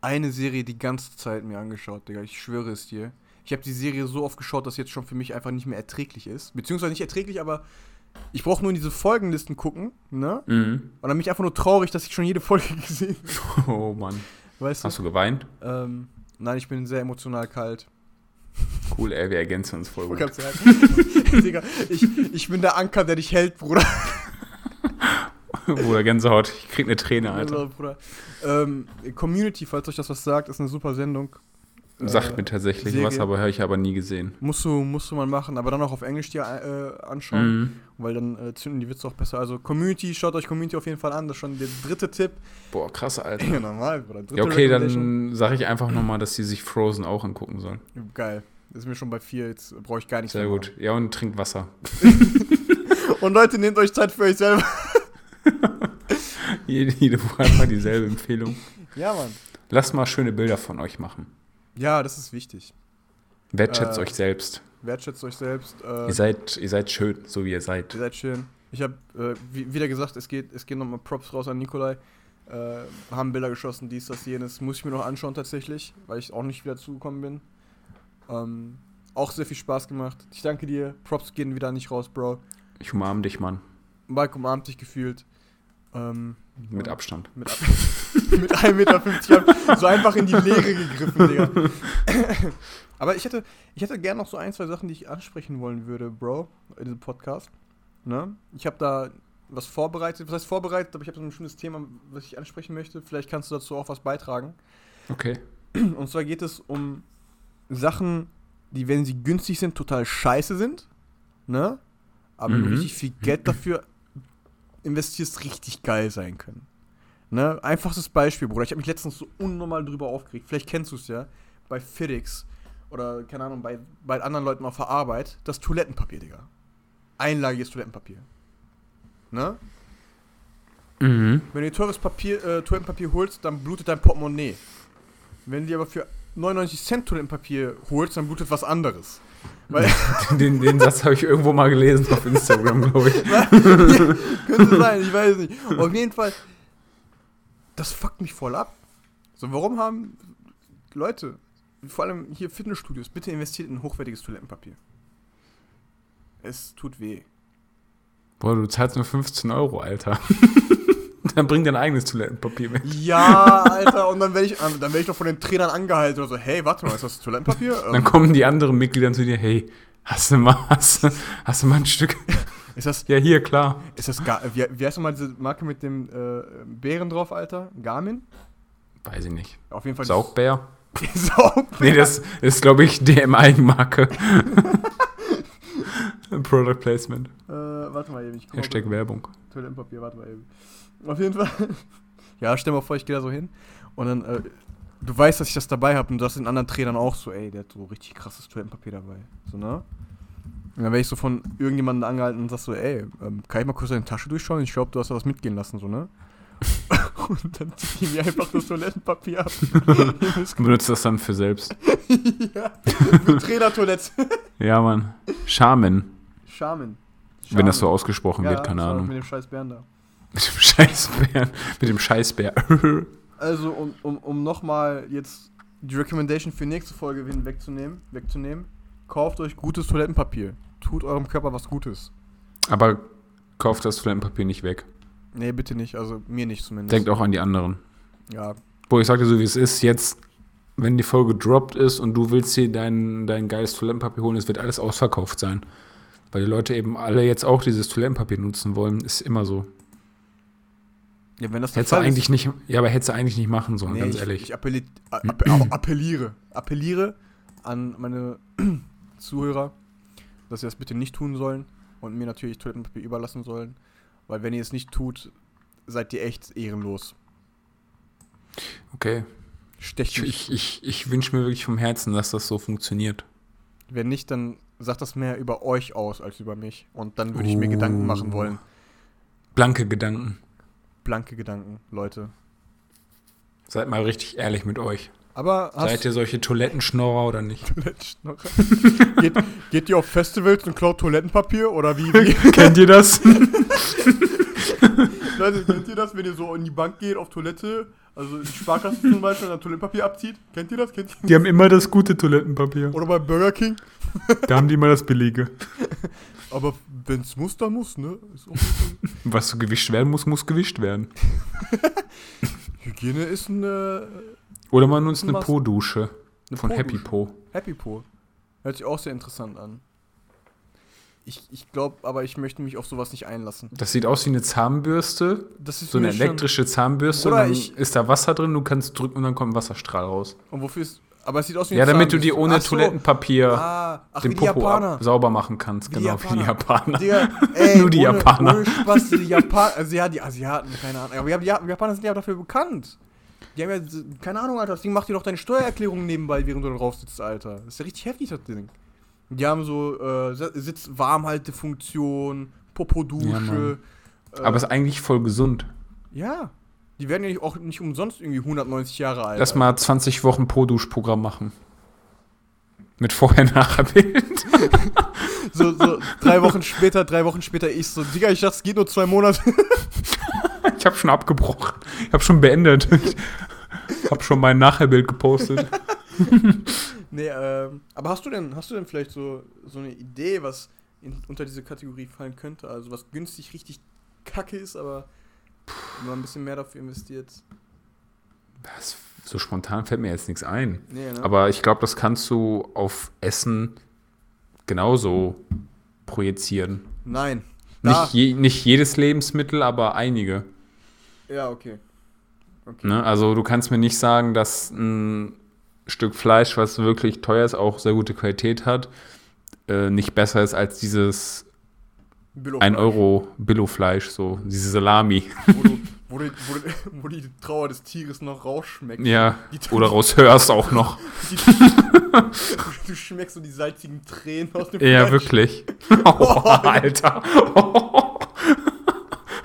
eine Serie die ganze Zeit mir angeschaut, Digga. Ich schwöre es dir. Ich habe die Serie so oft geschaut, dass jetzt schon für mich einfach nicht mehr erträglich ist. Beziehungsweise nicht erträglich, aber ich brauche nur in diese Folgenlisten gucken, ne? Mhm. Und dann bin ich einfach nur traurig, dass ich schon jede Folge [laughs] gesehen [laughs] habe. Oh Mann. Weißt du? Hast du geweint? Ähm, nein, ich bin sehr emotional kalt. Cool, ey, wir ergänzen uns voll gut. [laughs] Digga, ich, ich bin der Anker, der dich hält, Bruder. Bruder, Gänsehaut. Ich krieg eine Träne, Alter. Bruder. Ähm, Community, falls euch das was sagt, ist eine super Sendung. Sagt Äh, mir tatsächlich Serie. was, aber habe ich aber nie gesehen. Musst du, musst du mal machen, aber dann auch auf Englisch dir äh, anschauen, Mhm. weil dann äh, zünden die Witze auch besser. Also Community, schaut euch Community auf jeden Fall an, das ist schon der dritte Tipp. Boah, krass, [laughs] Alter. Ja, normal, Bruder. Dritte Ja, okay, dann sage ich einfach nochmal, dass sie sich Frozen auch angucken sollen. Geil. Das ist mir schon bei vier, jetzt brauche ich gar nichts Sehr mehr gut. Ja, und trinkt Wasser. [laughs] Und Leute, nehmt euch Zeit für euch selber. [laughs] Jede, jede Woche einfach dieselbe Empfehlung. Ja, Mann. Lasst mal schöne Bilder von euch machen. Ja, das ist wichtig. Wertschätzt Äh, euch selbst. Wertschätzt euch selbst. Äh, Ihr seid, ihr seid schön, so wie ihr seid. Ihr seid schön. Ich habe äh, wie, wieder gesagt, es geht, es gehen nochmal Props raus an Nikolai. Äh, haben Bilder geschossen, dies, das, jenes. Muss ich mir noch anschauen tatsächlich, weil ich auch nicht wieder zugekommen bin. Ähm, auch sehr viel Spaß gemacht. Ich danke dir. Props gehen wieder nicht raus, Bro. Ich umarme dich, Mann. Mike umarmt dich gefühlt. Ähm, Mit Abstand. Mit, ab [laughs] mit 1,50 Meter. so einfach in die Leere gegriffen, Digga. [laughs] Aber ich hätte, ich hätte gerne noch so ein, zwei Sachen, die ich ansprechen wollen würde, Bro, in diesem Podcast. Ne? Ich habe da was vorbereitet. Was heißt vorbereitet? Aber ich habe so ein bestimmtes Thema, was ich ansprechen möchte. Vielleicht kannst du dazu auch was beitragen. Okay. Und zwar geht es um Sachen, die, wenn sie günstig sind, total scheiße sind. Ne? Aber Mhm. richtig viel Geld [clears throat] dafür investierst, richtig geil sein können. Ne? Einfachstes Beispiel, Bruder. Ich habe mich letztens so unnormal drüber aufgeregt. Vielleicht kennst du es ja. Bei FedEx oder, keine Ahnung, bei, bei anderen Leuten auf der Arbeit. Das Toilettenpapier, Digga. Einlagiges Toilettenpapier. Ne? Mhm. Wenn du dir teures Papier, äh, Toilettenpapier holst, dann blutet dein Portemonnaie. Wenn du dir aber für 99 Cent Toilettenpapier holst, dann blutet was anderes. [laughs] Den, den Satz habe ich irgendwo mal gelesen auf Instagram, glaube ich. [laughs] könnte sein, ich weiß nicht. Auf jeden Fall, das fuckt mich voll ab. So, warum haben Leute, vor allem hier Fitnessstudios, bitte investiert in hochwertiges Toilettenpapier. Es tut weh. Boah, du zahlst nur 15 Euro, Alter. [laughs] dann bring dein eigenes Toilettenpapier mit. Ja, Alter, und dann werde ich, dann werde ich doch von den Trainern angehalten oder so, hey, warte mal, ist das Toilettenpapier? [laughs] Dann kommen die anderen Mitglieder zu dir, hey, hast du mal, hast, hast du mal ein Stück? [laughs] ist das, Ja, hier, klar. ist das, Gar wie, wie heißt nochmal diese Marke mit dem äh, Bären drauf, Alter? Garmin? Weiß ich nicht. Auf jeden Fall. Saugbär? Saug. Nee, das ist, glaube ich, DM-Eigenmarke. Product Placement. Äh, warte mal eben, ich guck Hashtag. Werbung. Toilettenpapier, warte mal eben. Auf jeden Fall. [laughs] ja, stell mal vor, ich gehe da so hin und dann, äh, du weißt, dass ich das dabei habe und du hast den anderen Trainern auch so, ey, der hat so richtig krasses Toilettenpapier dabei. So, ne? Und dann werde ich so von irgendjemandem angehalten und sag so, ey, ähm, kann ich mal kurz deine Tasche durchschauen? Ich glaube, du hast da was mitgehen lassen, so, ne? [laughs] und dann zieh ich mir einfach das Toilettenpapier ab. [laughs] Du benutzt das dann für selbst. ja, für Trainertoilette. Ja, Mann. Charmen, Charmen. wenn das so ausgesprochen wird, keine Ahnung. Mit dem scheiß Bären da. Mit dem Scheißbär. Mit dem Scheißbär. [laughs] Also, um, um, um nochmal jetzt die Recommendation für nächste Folge hin wegzunehmen, wegzunehmen, kauft euch gutes Toilettenpapier. Tut eurem Körper was Gutes. Aber kauft das Toilettenpapier nicht weg. Nee, bitte nicht. Also, mir nicht zumindest. Denkt auch an die anderen. Ja, Wo ich sagte, so wie es ist, jetzt, wenn die Folge droppt ist und du willst dir dein, dein geiles Toilettenpapier holen, es wird alles ausverkauft sein. Weil die Leute eben alle jetzt auch dieses Toilettenpapier nutzen wollen, ist immer so. Ja wenn das der Hättest du Fall eigentlich nicht, ja, aber hättest du eigentlich nicht machen sollen, nee, ganz ich, ehrlich. Ich appelli a- appe [clears throat] au- appelliere. Appelliere an meine [clears throat] Zuhörer, dass sie das bitte nicht tun sollen und mir natürlich Toilettenpapier überlassen sollen. Weil, wenn ihr es nicht tut, seid ihr echt ehrenlos. okay. Stecht Ich, mich. ich, ich, ich wünsche mir wirklich vom Herzen, dass das so funktioniert. Wenn nicht, dann sagt das mehr über euch aus als über mich. Und dann würde ich mir Gedanken machen wollen. Blanke Gedanken. Blanke Gedanken, Leute. Seid mal richtig ehrlich mit euch. Aber Seid ihr solche Toilettenschnorrer oder nicht? Toilettenschnorrer? [laughs] geht, geht ihr auf Festivals und klaut Toilettenpapier? Oder wie? wie? [laughs] Kennt ihr das? [laughs] Leute, kennt ihr das, wenn ihr so in die Bank geht, auf Toilette? Also in die Sparkasse zum Beispiel und dann Toilettenpapier abzieht? Kennt ihr das? Kennt ihr? Die haben immer das gute Toilettenpapier. Oder bei Burger King? Da haben die immer das billige. Aber wenn es muss, dann muss, ne? Ist auch okay. [laughs] Was so gewischt werden muss, muss gewischt werden. [laughs] Hygiene ist eine, Oder man nutzt eine? Po-Dusche von Po-Dusche. Happy Po. Happy Po. Hört sich auch sehr interessant an. Ich, ich glaube, aber ich möchte mich auf sowas nicht einlassen. Das sieht aus wie eine Zahnbürste, Das ist so eine elektrische Zahnbürste. Oder und dann ich- ist da Wasser drin, du kannst drücken und dann kommt ein Wasserstrahl raus. Und wofür ist. Aber es sieht aus wie Ja, eine damit du Zahnbürste. ohne so. Toilettenpapier Ah, ach, den die Popo ab, sauber machen kannst. Wie die genau, wie die Japaner. Digga, [laughs] ey, Nur die ohne, Japaner. Ohne Spaß, die Japaner. Also ja, die Asiaten, keine Ahnung. Aber ja, die Japaner sind ja dafür bekannt. Die haben ja, keine Ahnung, Alter. Das Ding macht dir doch deine Steuererklärung nebenbei, während du da drauf sitzt, Alter. Das ist ja richtig heftig, das Ding. Die haben so äh, Sitz-Warmhaltefunktion, Ja, Popodusche. Mann. äh, Aber ist eigentlich voll gesund. ja. Die werden ja auch nicht umsonst irgendwie 190 Jahre alt. Lass mal 20 Wochen Po-Dusch-Programm machen. Mit Vorher-Nachher-Bild. [laughs] So, so drei Wochen später, drei Wochen später ich so, Digga, ich dachte, es geht nur zwei Monate. [laughs] Ich habe schon abgebrochen. Ich habe schon beendet. Ich habe schon mein Nachherbild gepostet. [laughs] Nee, ähm, aber hast du denn, hast du denn vielleicht so, so eine Idee, was in, unter diese Kategorie fallen könnte? Also was günstig richtig kacke ist, aber wenn man ein bisschen mehr dafür investiert. Das, so spontan fällt mir jetzt nichts ein. Nee, ne? Aber ich glaube, das kannst du auf Essen genauso projizieren. Nein. Nicht, je, nicht jedes Lebensmittel, aber einige. Ja, okay. Okay. Ne? Also du kannst mir nicht sagen, dass ein Stück Fleisch, was wirklich teuer ist, auch sehr gute Qualität hat, äh, nicht besser ist als dieses Billo 1 Euro Billo-Fleisch, so diese Salami. Wo du, wo, du, wo, du, wo die Trauer des Tieres noch rausschmeckt. Ja, oder raushörst auch noch. Die, [laughs] du schmeckst so die salzigen Tränen aus dem Ja, Fleisch. wirklich. [laughs] Oh, Alter. [laughs]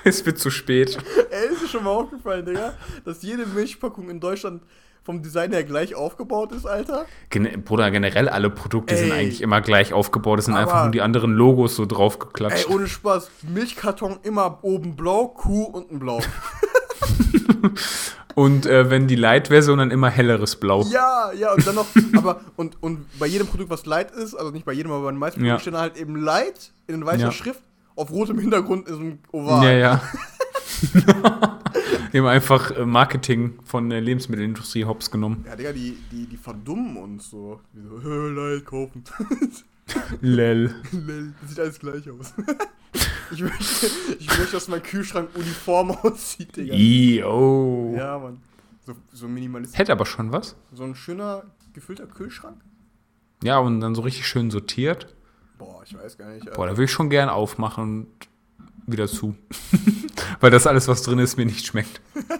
Es wird zu spät. Ey, ist dir schon mal aufgefallen, Digga, dass jede Milchpackung in Deutschland vom Design her gleich aufgebaut ist, Alter? Gen Bruder, generell alle Produkte sind Ey. eigentlich immer gleich aufgebaut. Es sind Aber- einfach nur die anderen Logos so Ey, draufgeklatscht. ohne Spaß. Milchkarton immer oben blau, Kuh unten blau. [laughs] Und äh, wenn die Light-Version, dann immer helleres Blau. Ja, ja, und dann noch, [laughs] aber, und, und bei jedem Produkt, was Light ist, also nicht bei jedem, aber bei den meisten Ja. Produkten stehen halt eben Light in weißer Ja. Schrift, auf rotem Hintergrund ist ein Oval. Ja, ja. [laughs] Eben einfach äh, Marketing von der Lebensmittelindustrie hops genommen. Ja, Digga, die, die, die verdummen uns so. Die so, "Hä, Light kaufen. [laughs] [laughs] Lel. Lel, das sieht alles gleich aus. [laughs] ich, möchte, ich möchte, dass mein Kühlschrank uniform aussieht, Digga. Io. Ja, Mann. So, so minimalistisch. Hätte aber schon was. So ein schöner, gefüllter Kühlschrank? Ja, und dann so richtig schön sortiert. Boah, ich weiß gar nicht. Boah, da Alter. würde ich schon gern aufmachen und wieder zu. [laughs] Weil das alles, was drin ist, mir nicht schmeckt. [laughs]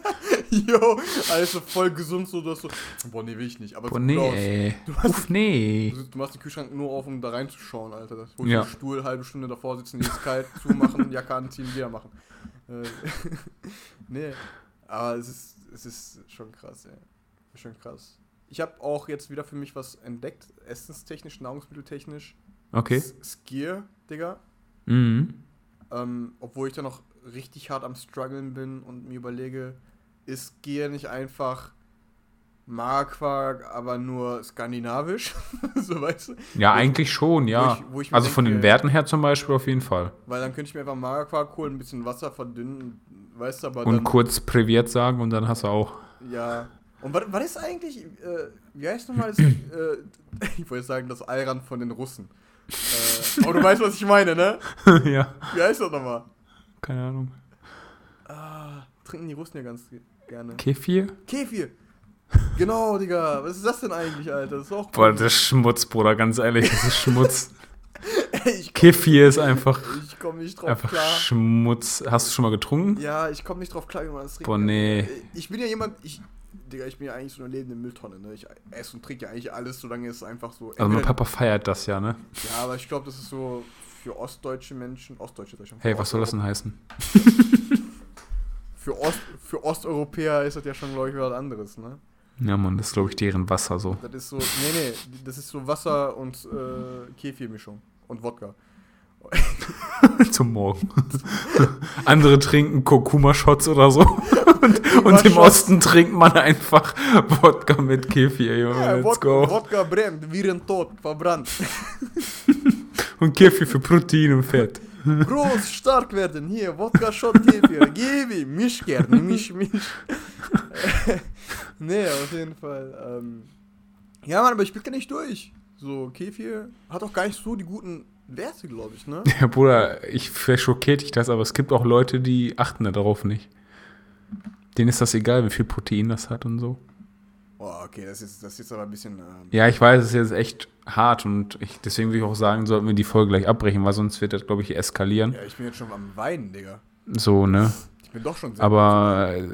Jo, alles so voll gesund, so dass so. Boah, nee, will ich nicht. Aber Boah, nee. Du hast- Uff, nee. Du, du machst den Kühlschrank nur auf, um da reinzuschauen, Alter. Das holst Ja. den Stuhl, halbe Stunde davor sitzen, jetzt kalt, [laughs] zumachen, Jacke anziehen, wieder machen. Äh, nee, aber es ist, es ist schon krass, ey. Schon krass. Ich habe auch jetzt wieder für mich was entdeckt, essenstechnisch, nahrungsmitteltechnisch. Okay. S- Skier, Digga. Mhm. Ähm, obwohl ich da noch richtig hart am struggeln bin und mir überlege, ist Skier nicht einfach Marquark, aber nur skandinavisch? [laughs] so weißt du? Ja, Wo ich- eigentlich schon, ja. wo ich- wo also von den denke- Werten her zum Beispiel auf jeden Fall. Weil dann könnte ich mir einfach Magerquark holen, ein bisschen Wasser verdünnen, weißt du, aber Und dann. kurz Privet sagen und dann hast du auch. Ja. Und was, was ist eigentlich, äh, wie heißt nochmal das, [coughs] äh, [laughs] ich wollte sagen, das Ayran von den Russen. äh, aber [laughs] du weißt, was ich meine, ne? [laughs] ja. Wie heißt das nochmal? Keine Ahnung. Ah, trinken die Russen ja ganz ge- gerne. Kefir? Kefir. Genau, Digga. Was ist das denn eigentlich, Alter? Das ist auch Boah, das ist Schmutz, Bruder, ganz ehrlich, das ist Schmutz. [laughs] Kefir ist einfach, ich komme nicht drauf einfach klar. Schmutz. Hast du schon mal getrunken? Ja, ich komme nicht drauf klar, wie man das trinkt. Boah, nee. Ich bin ja jemand, ich, Digga, ich bin ja eigentlich so eine lebende Mülltonne, ne? Ich esse und trinke ja eigentlich alles, solange es einfach so. Also mein Papa feiert das ja, ne? Ja, aber ich glaube, das ist so für ostdeutsche Menschen, ostdeutsche Deutschland. Hey, was soll das denn heißen? [laughs] Für, Ost, für Osteuropäer ist das ja schon, glaube ich, was anderes, ne? Ja, Mann, das ist, glaube ich, deren Wasser so. Das ist so, nee, nee, das ist so Wasser und äh, Kefirmischung und Wodka. [laughs] Zum Morgen. Andere trinken Kurkuma-Shots oder so. Und, und im. Osten trinkt man einfach Wodka mit Kefir, Junge. Ja, Let's Wodka, go. Wodka brennt, sind tot, verbrannt. [laughs] Und Kefir für Protein und Fett. Groß, stark werden, hier, Wodka, Shot, Kefir, [laughs] gib ihm, misch gerne, misch, misch. nee, auf jeden Fall. Ähm, ja, Mann, aber ich blick gar nicht durch. So, Kefir hat auch gar nicht so die guten Werte, glaube ich, ne? Ja, Bruder, ich vielleicht schockiert dich das, aber es gibt auch Leute, die achten darauf nicht. Denen ist das egal, wie viel Protein das hat und so. Oh, okay, das ist, das ist jetzt aber ein bisschen. Ähm, Ja, ich weiß, es ist jetzt echt hart und ich, deswegen will ich auch sagen, sollten wir die Folge gleich abbrechen, weil sonst wird das, glaube ich, eskalieren. ja, ich bin jetzt schon am Weinen, Digga. So, ne? Ich bin doch schon sehr. Aber äh,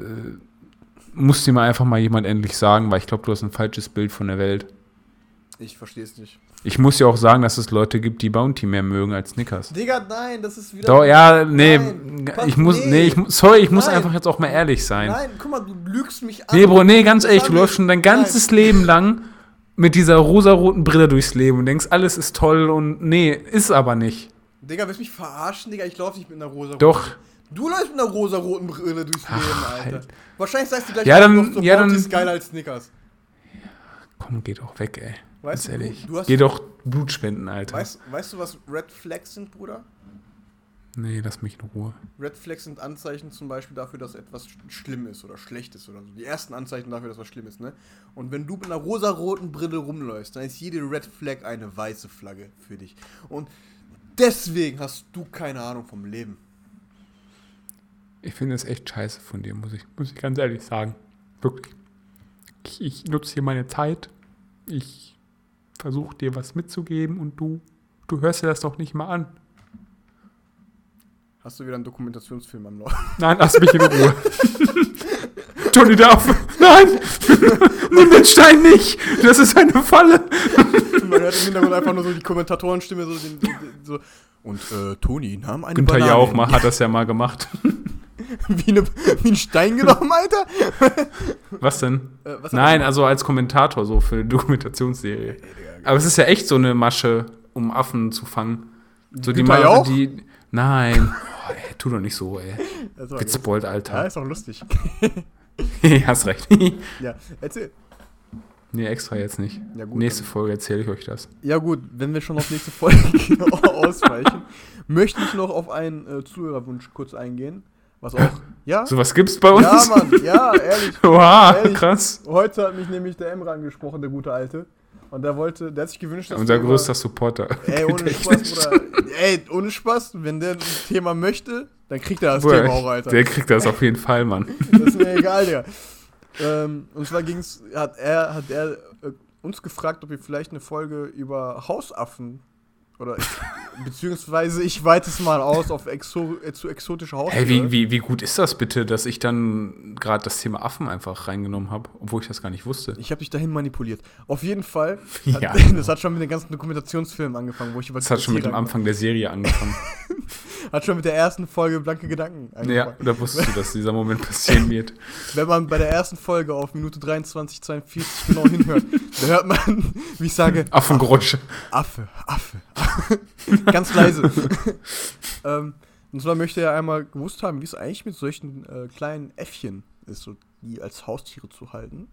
muss dir mal einfach mal jemand endlich sagen, weil ich glaube, du hast ein falsches Bild von der Welt. Ich verstehe es nicht. Ich muss ja auch sagen, dass es Leute gibt, die Bounty mehr mögen als Snickers. Digga, nein, das ist wieder. Doch, ja, nee, Nein, ich muss, nee. ich, sorry, ich muss Nein. einfach jetzt auch mal ehrlich sein. Nein, guck mal, du lügst mich an. Nee, Bro, nee, ganz ehrlich, du läufst schon dein ganzes Leben lang mit dieser rosaroten Brille durchs Leben und denkst, alles ist toll und nee, ist aber nicht. Digga, willst du mich verarschen, Digga? Ich laufe nicht mit einer rosa Doch. Du läufst mit einer rosa-roten Brille durchs Ach, Leben, Alter. halt. Wahrscheinlich sagst du gleich, Ja, dann- so ja, Bounty dann- ist geiler als Snickers. Komm, geh doch weg, ey. Weißt Ganz du, ehrlich. du hast- Geh doch Blut spenden, Alter. Weißt, weißt du, was Red Flags sind, Bruder? Nee, lass mich in Ruhe. Red Flags sind Anzeichen zum Beispiel dafür, dass etwas sch- schlimm ist oder schlecht ist oder so. Die ersten Anzeichen dafür, dass was schlimm ist, ne? Und wenn du mit einer rosa-roten Brille rumläufst, dann ist jede Red Flag eine weiße Flagge für dich. Und deswegen hast du keine Ahnung vom Leben. Ich finde es echt scheiße von dir, muss ich, muss ich ganz ehrlich sagen. Wirklich. Ich, ich nutze hier meine Zeit. Ich versuche dir was mitzugeben und du, du hörst dir das doch nicht mal an. Hast du wieder einen Dokumentationsfilm am Laufen? [laughs] Nein, lass mich in Ruhe. [laughs] Johnny Duff. Nein! Nimm den Stein nicht! Das ist eine Falle! [laughs] Man hört im Hintergrund einfach nur so die Kommentatorenstimme so, den, den, so und äh, Toni nahm eine Günther Banane Jauchmann hat das ja mal gemacht. [laughs] wie, eine, wie ein Stein genommen, Alter. Was denn? Äh, was Nein, also als Kommentator so für eine Dokumentationsserie. Aber es ist ja echt so eine Masche, um Affen zu fangen. So die Günther mal, Jauch? die. Nein. [laughs] Oh, ey, tu doch nicht so, ey. [laughs] Wird spoilt, Ja, Alter. ist auch lustig. Hast recht. Ja, erzähl. nee, extra jetzt nicht. Ja, gut. Nächste dann- Folge erzähle ich euch das. Ja gut, wenn wir schon auf nächste Folge ausweichen, möchte ich noch auf einen äh, Zuhörerwunsch kurz eingehen. Was auch. Ja? Sowas gibt's bei uns? Ja, Mann, ja, ehrlich. [laughs] Oha, Ehrlich? krass. Heute hat mich nämlich der Emre angesprochen, der gute Alte. Und der wollte, der hat sich gewünscht, dass Unser größter Supporter. Ey, [laughs] ohne Spaß, Bruder. Ey, ohne Spaß, wenn der ein Thema möchte, dann kriegt er das Bruder, Thema auch, Alter. Der kriegt das auf jeden Fall, Mann. [laughs] Das ist mir egal, Digga. Ähm, und zwar ging's, hat er, hat er äh, uns gefragt, ob wir vielleicht eine Folge über Hausaffen oder beziehungsweise ich weite es mal aus auf exo, zu exotische Haustiere. Hey, wie, wie, wie gut ist das bitte, dass ich dann gerade das Thema Affen einfach reingenommen habe, obwohl ich das gar nicht wusste? Ich habe dich dahin manipuliert. Auf jeden Fall. [laughs] Hat, Ja. [laughs] Das hat schon mit den ganzen Dokumentationsfilmen angefangen, wo ich über Das hat schon mit dem Anfang der Serie angefangen. [laughs] Hat schon mit der ersten Folge Blanke Gedanken ja, angefangen. da wusstest du, dass dieser Moment passieren wird. Wenn man bei der ersten Folge auf Minute 23, 42 genau hinhört, da hört man, wie ich sage, Affengeräusche. Affe, Affe. [laughs] Ganz leise. [laughs] ähm, und zwar möchte er einmal gewusst haben, wie es eigentlich mit solchen äh, kleinen Äffchen ist, so, die als Haustiere zu halten.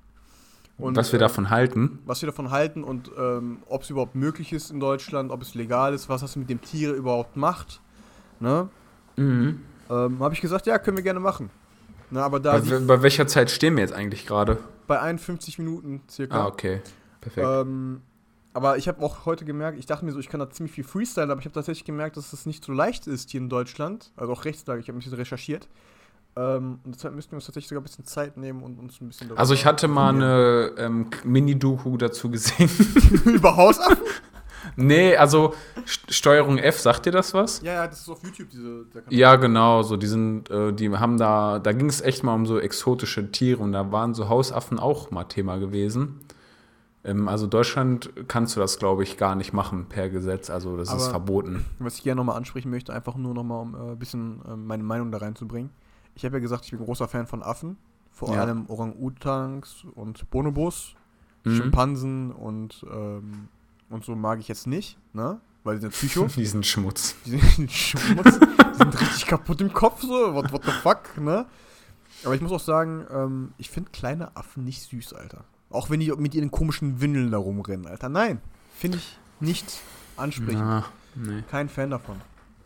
Und, was wir äh, davon halten. was wir davon halten und ähm, ob es überhaupt möglich ist in Deutschland, ob es legal ist, was das mit dem Tier überhaupt macht. Ne? Mhm. Ähm, Habe ich gesagt, ja, können wir gerne machen. Na, aber da Bei, bei welcher Zeit stehen wir jetzt eigentlich gerade? bei 51 Minuten circa. Ah, okay. Perfekt. Ähm, aber ich habe auch heute gemerkt, ich dachte mir so, ich kann da ziemlich viel Freestyle, aber ich habe tatsächlich gemerkt, dass es nicht so leicht ist hier in Deutschland. Also auch Rechtslage, ich habe ein bisschen recherchiert. Ähm, und deshalb müssten wir uns tatsächlich sogar ein bisschen Zeit nehmen und uns ein bisschen darüber Also ich hatte mal eine ähm, Mini-Doku dazu gesehen. [laughs] Über Hausaffen? [laughs] nee, also St Steuerung F, sagt dir das was? Ja, ja, das ist auf YouTube, diese. Ja, genau, so die sind, äh, die haben da, da ging es echt mal um so exotische Tiere und da waren so Hausaffen auch mal Thema gewesen. Ähm, also Deutschland kannst du das, glaube ich, gar nicht machen per Gesetz, also das ist Aber- verboten. Was ich gerne nochmal ansprechen möchte, einfach nur nochmal, um äh, ein bisschen äh, meine Meinung da reinzubringen. Ich habe ja gesagt, ich bin großer Fan von Affen. Vor Ja. allem Orang-Utans und Bonobos. Mhm. Schimpansen und, ähm, und so mag ich jetzt nicht, ne? Weil die sind Psycho. [laughs] Diesen Schmutz. Die sind, [laughs] Schmutz, die sind richtig kaputt im Kopf, so. What, what the fuck, ne? Aber ich muss auch sagen, ähm, ich finde kleine Affen nicht süß, Alter. Auch wenn die mit ihren komischen Windeln da rumrennen, Alter. Nein, finde ich nicht ansprechend. Ah, nee, Kein Fan davon.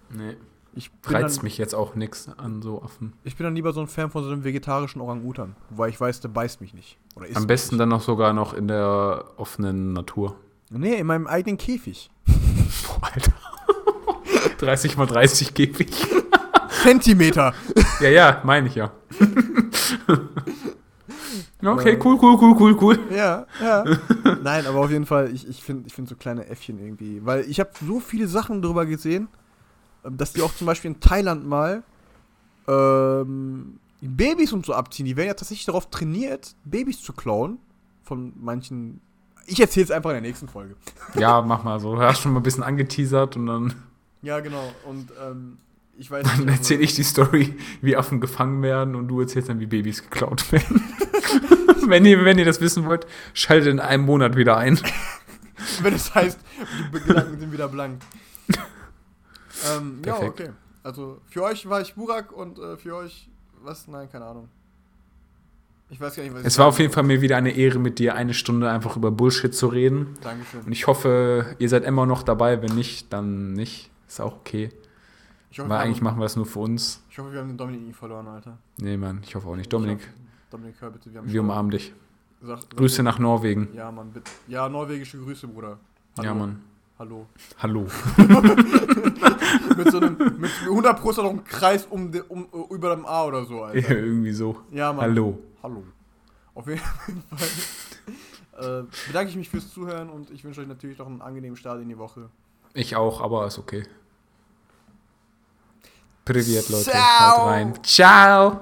nee. Ich Reizt dann, mich jetzt auch nix an so Affen. ich bin dann lieber so ein Fan von so einem vegetarischen Orang-Utan, weil ich weiß, der beißt mich nicht. Am besten nicht. dann noch sogar noch in der offenen Natur. Nee, in meinem eigenen Käfig. [laughs] Boah, Alter. [laughs] 30 mal 30 Käfig. Zentimeter. Ja, ja, meine ich ja. [laughs] okay, cool, cool, cool, cool, cool. [laughs] Ja, ja. Nein, aber auf jeden Fall, ich, ich finde ich find so kleine Äffchen irgendwie. Weil ich habe so viele Sachen darüber gesehen, ähm, dass die auch zum Beispiel in Thailand mal ähm, Babys und so abziehen. Die werden ja tatsächlich darauf trainiert, Babys zu klauen. Von manchen. Ich erzähle es einfach in der nächsten Folge. [laughs] Ja, mach mal so. Du hast schon mal ein bisschen angeteasert und dann, Ja, genau. Und ähm, ich weiß dann nicht. also- erzähle ich die Story, wie Affen gefangen werden und du erzählst dann, wie Babys geklaut werden. [laughs] [laughs] wenn, ihr, wenn ihr das wissen wollt, schaltet in einem Monat wieder ein. [laughs] Wenn es heißt, die Gedanken sind wieder blank. [laughs] ähm, ja, okay. Also für euch war ich Burak und äh, für euch, was? Nein, keine Ahnung. Ich weiß gar nicht, was ich Es war auf jeden Fall mir wieder eine Ehre, mit dir eine Stunde einfach über Bullshit zu reden. Dankeschön. Und ich hoffe, ihr seid immer noch dabei. Wenn nicht, dann nicht. Ist auch okay. Ich hoffe, Weil eigentlich machen wir das nur für uns. ich hoffe, wir haben den Dominik nie verloren, Alter. Nee, Mann, ich hoffe auch nicht. Dominik, Dominik, hör bitte, wir wir umarmen dich. Sag, sag Grüße nach Norwegen. Ja, Mann, bitte. Ja, norwegische Grüße, Bruder. Ja, Mann. Hallo. Hallo. [laughs] mit so einem, mit 100 Pro noch ein Kreis um, de, um über dem A oder so, Alter. [laughs] Irgendwie so. Ja, Mann. Hallo. Hallo. Auf jeden Fall [laughs] äh, bedanke ich mich fürs Zuhören und ich wünsche euch natürlich noch einen angenehmen Start in die Woche. Ich auch, aber ist okay. Privet, Leute. Ciao. Haut rein. Ciao.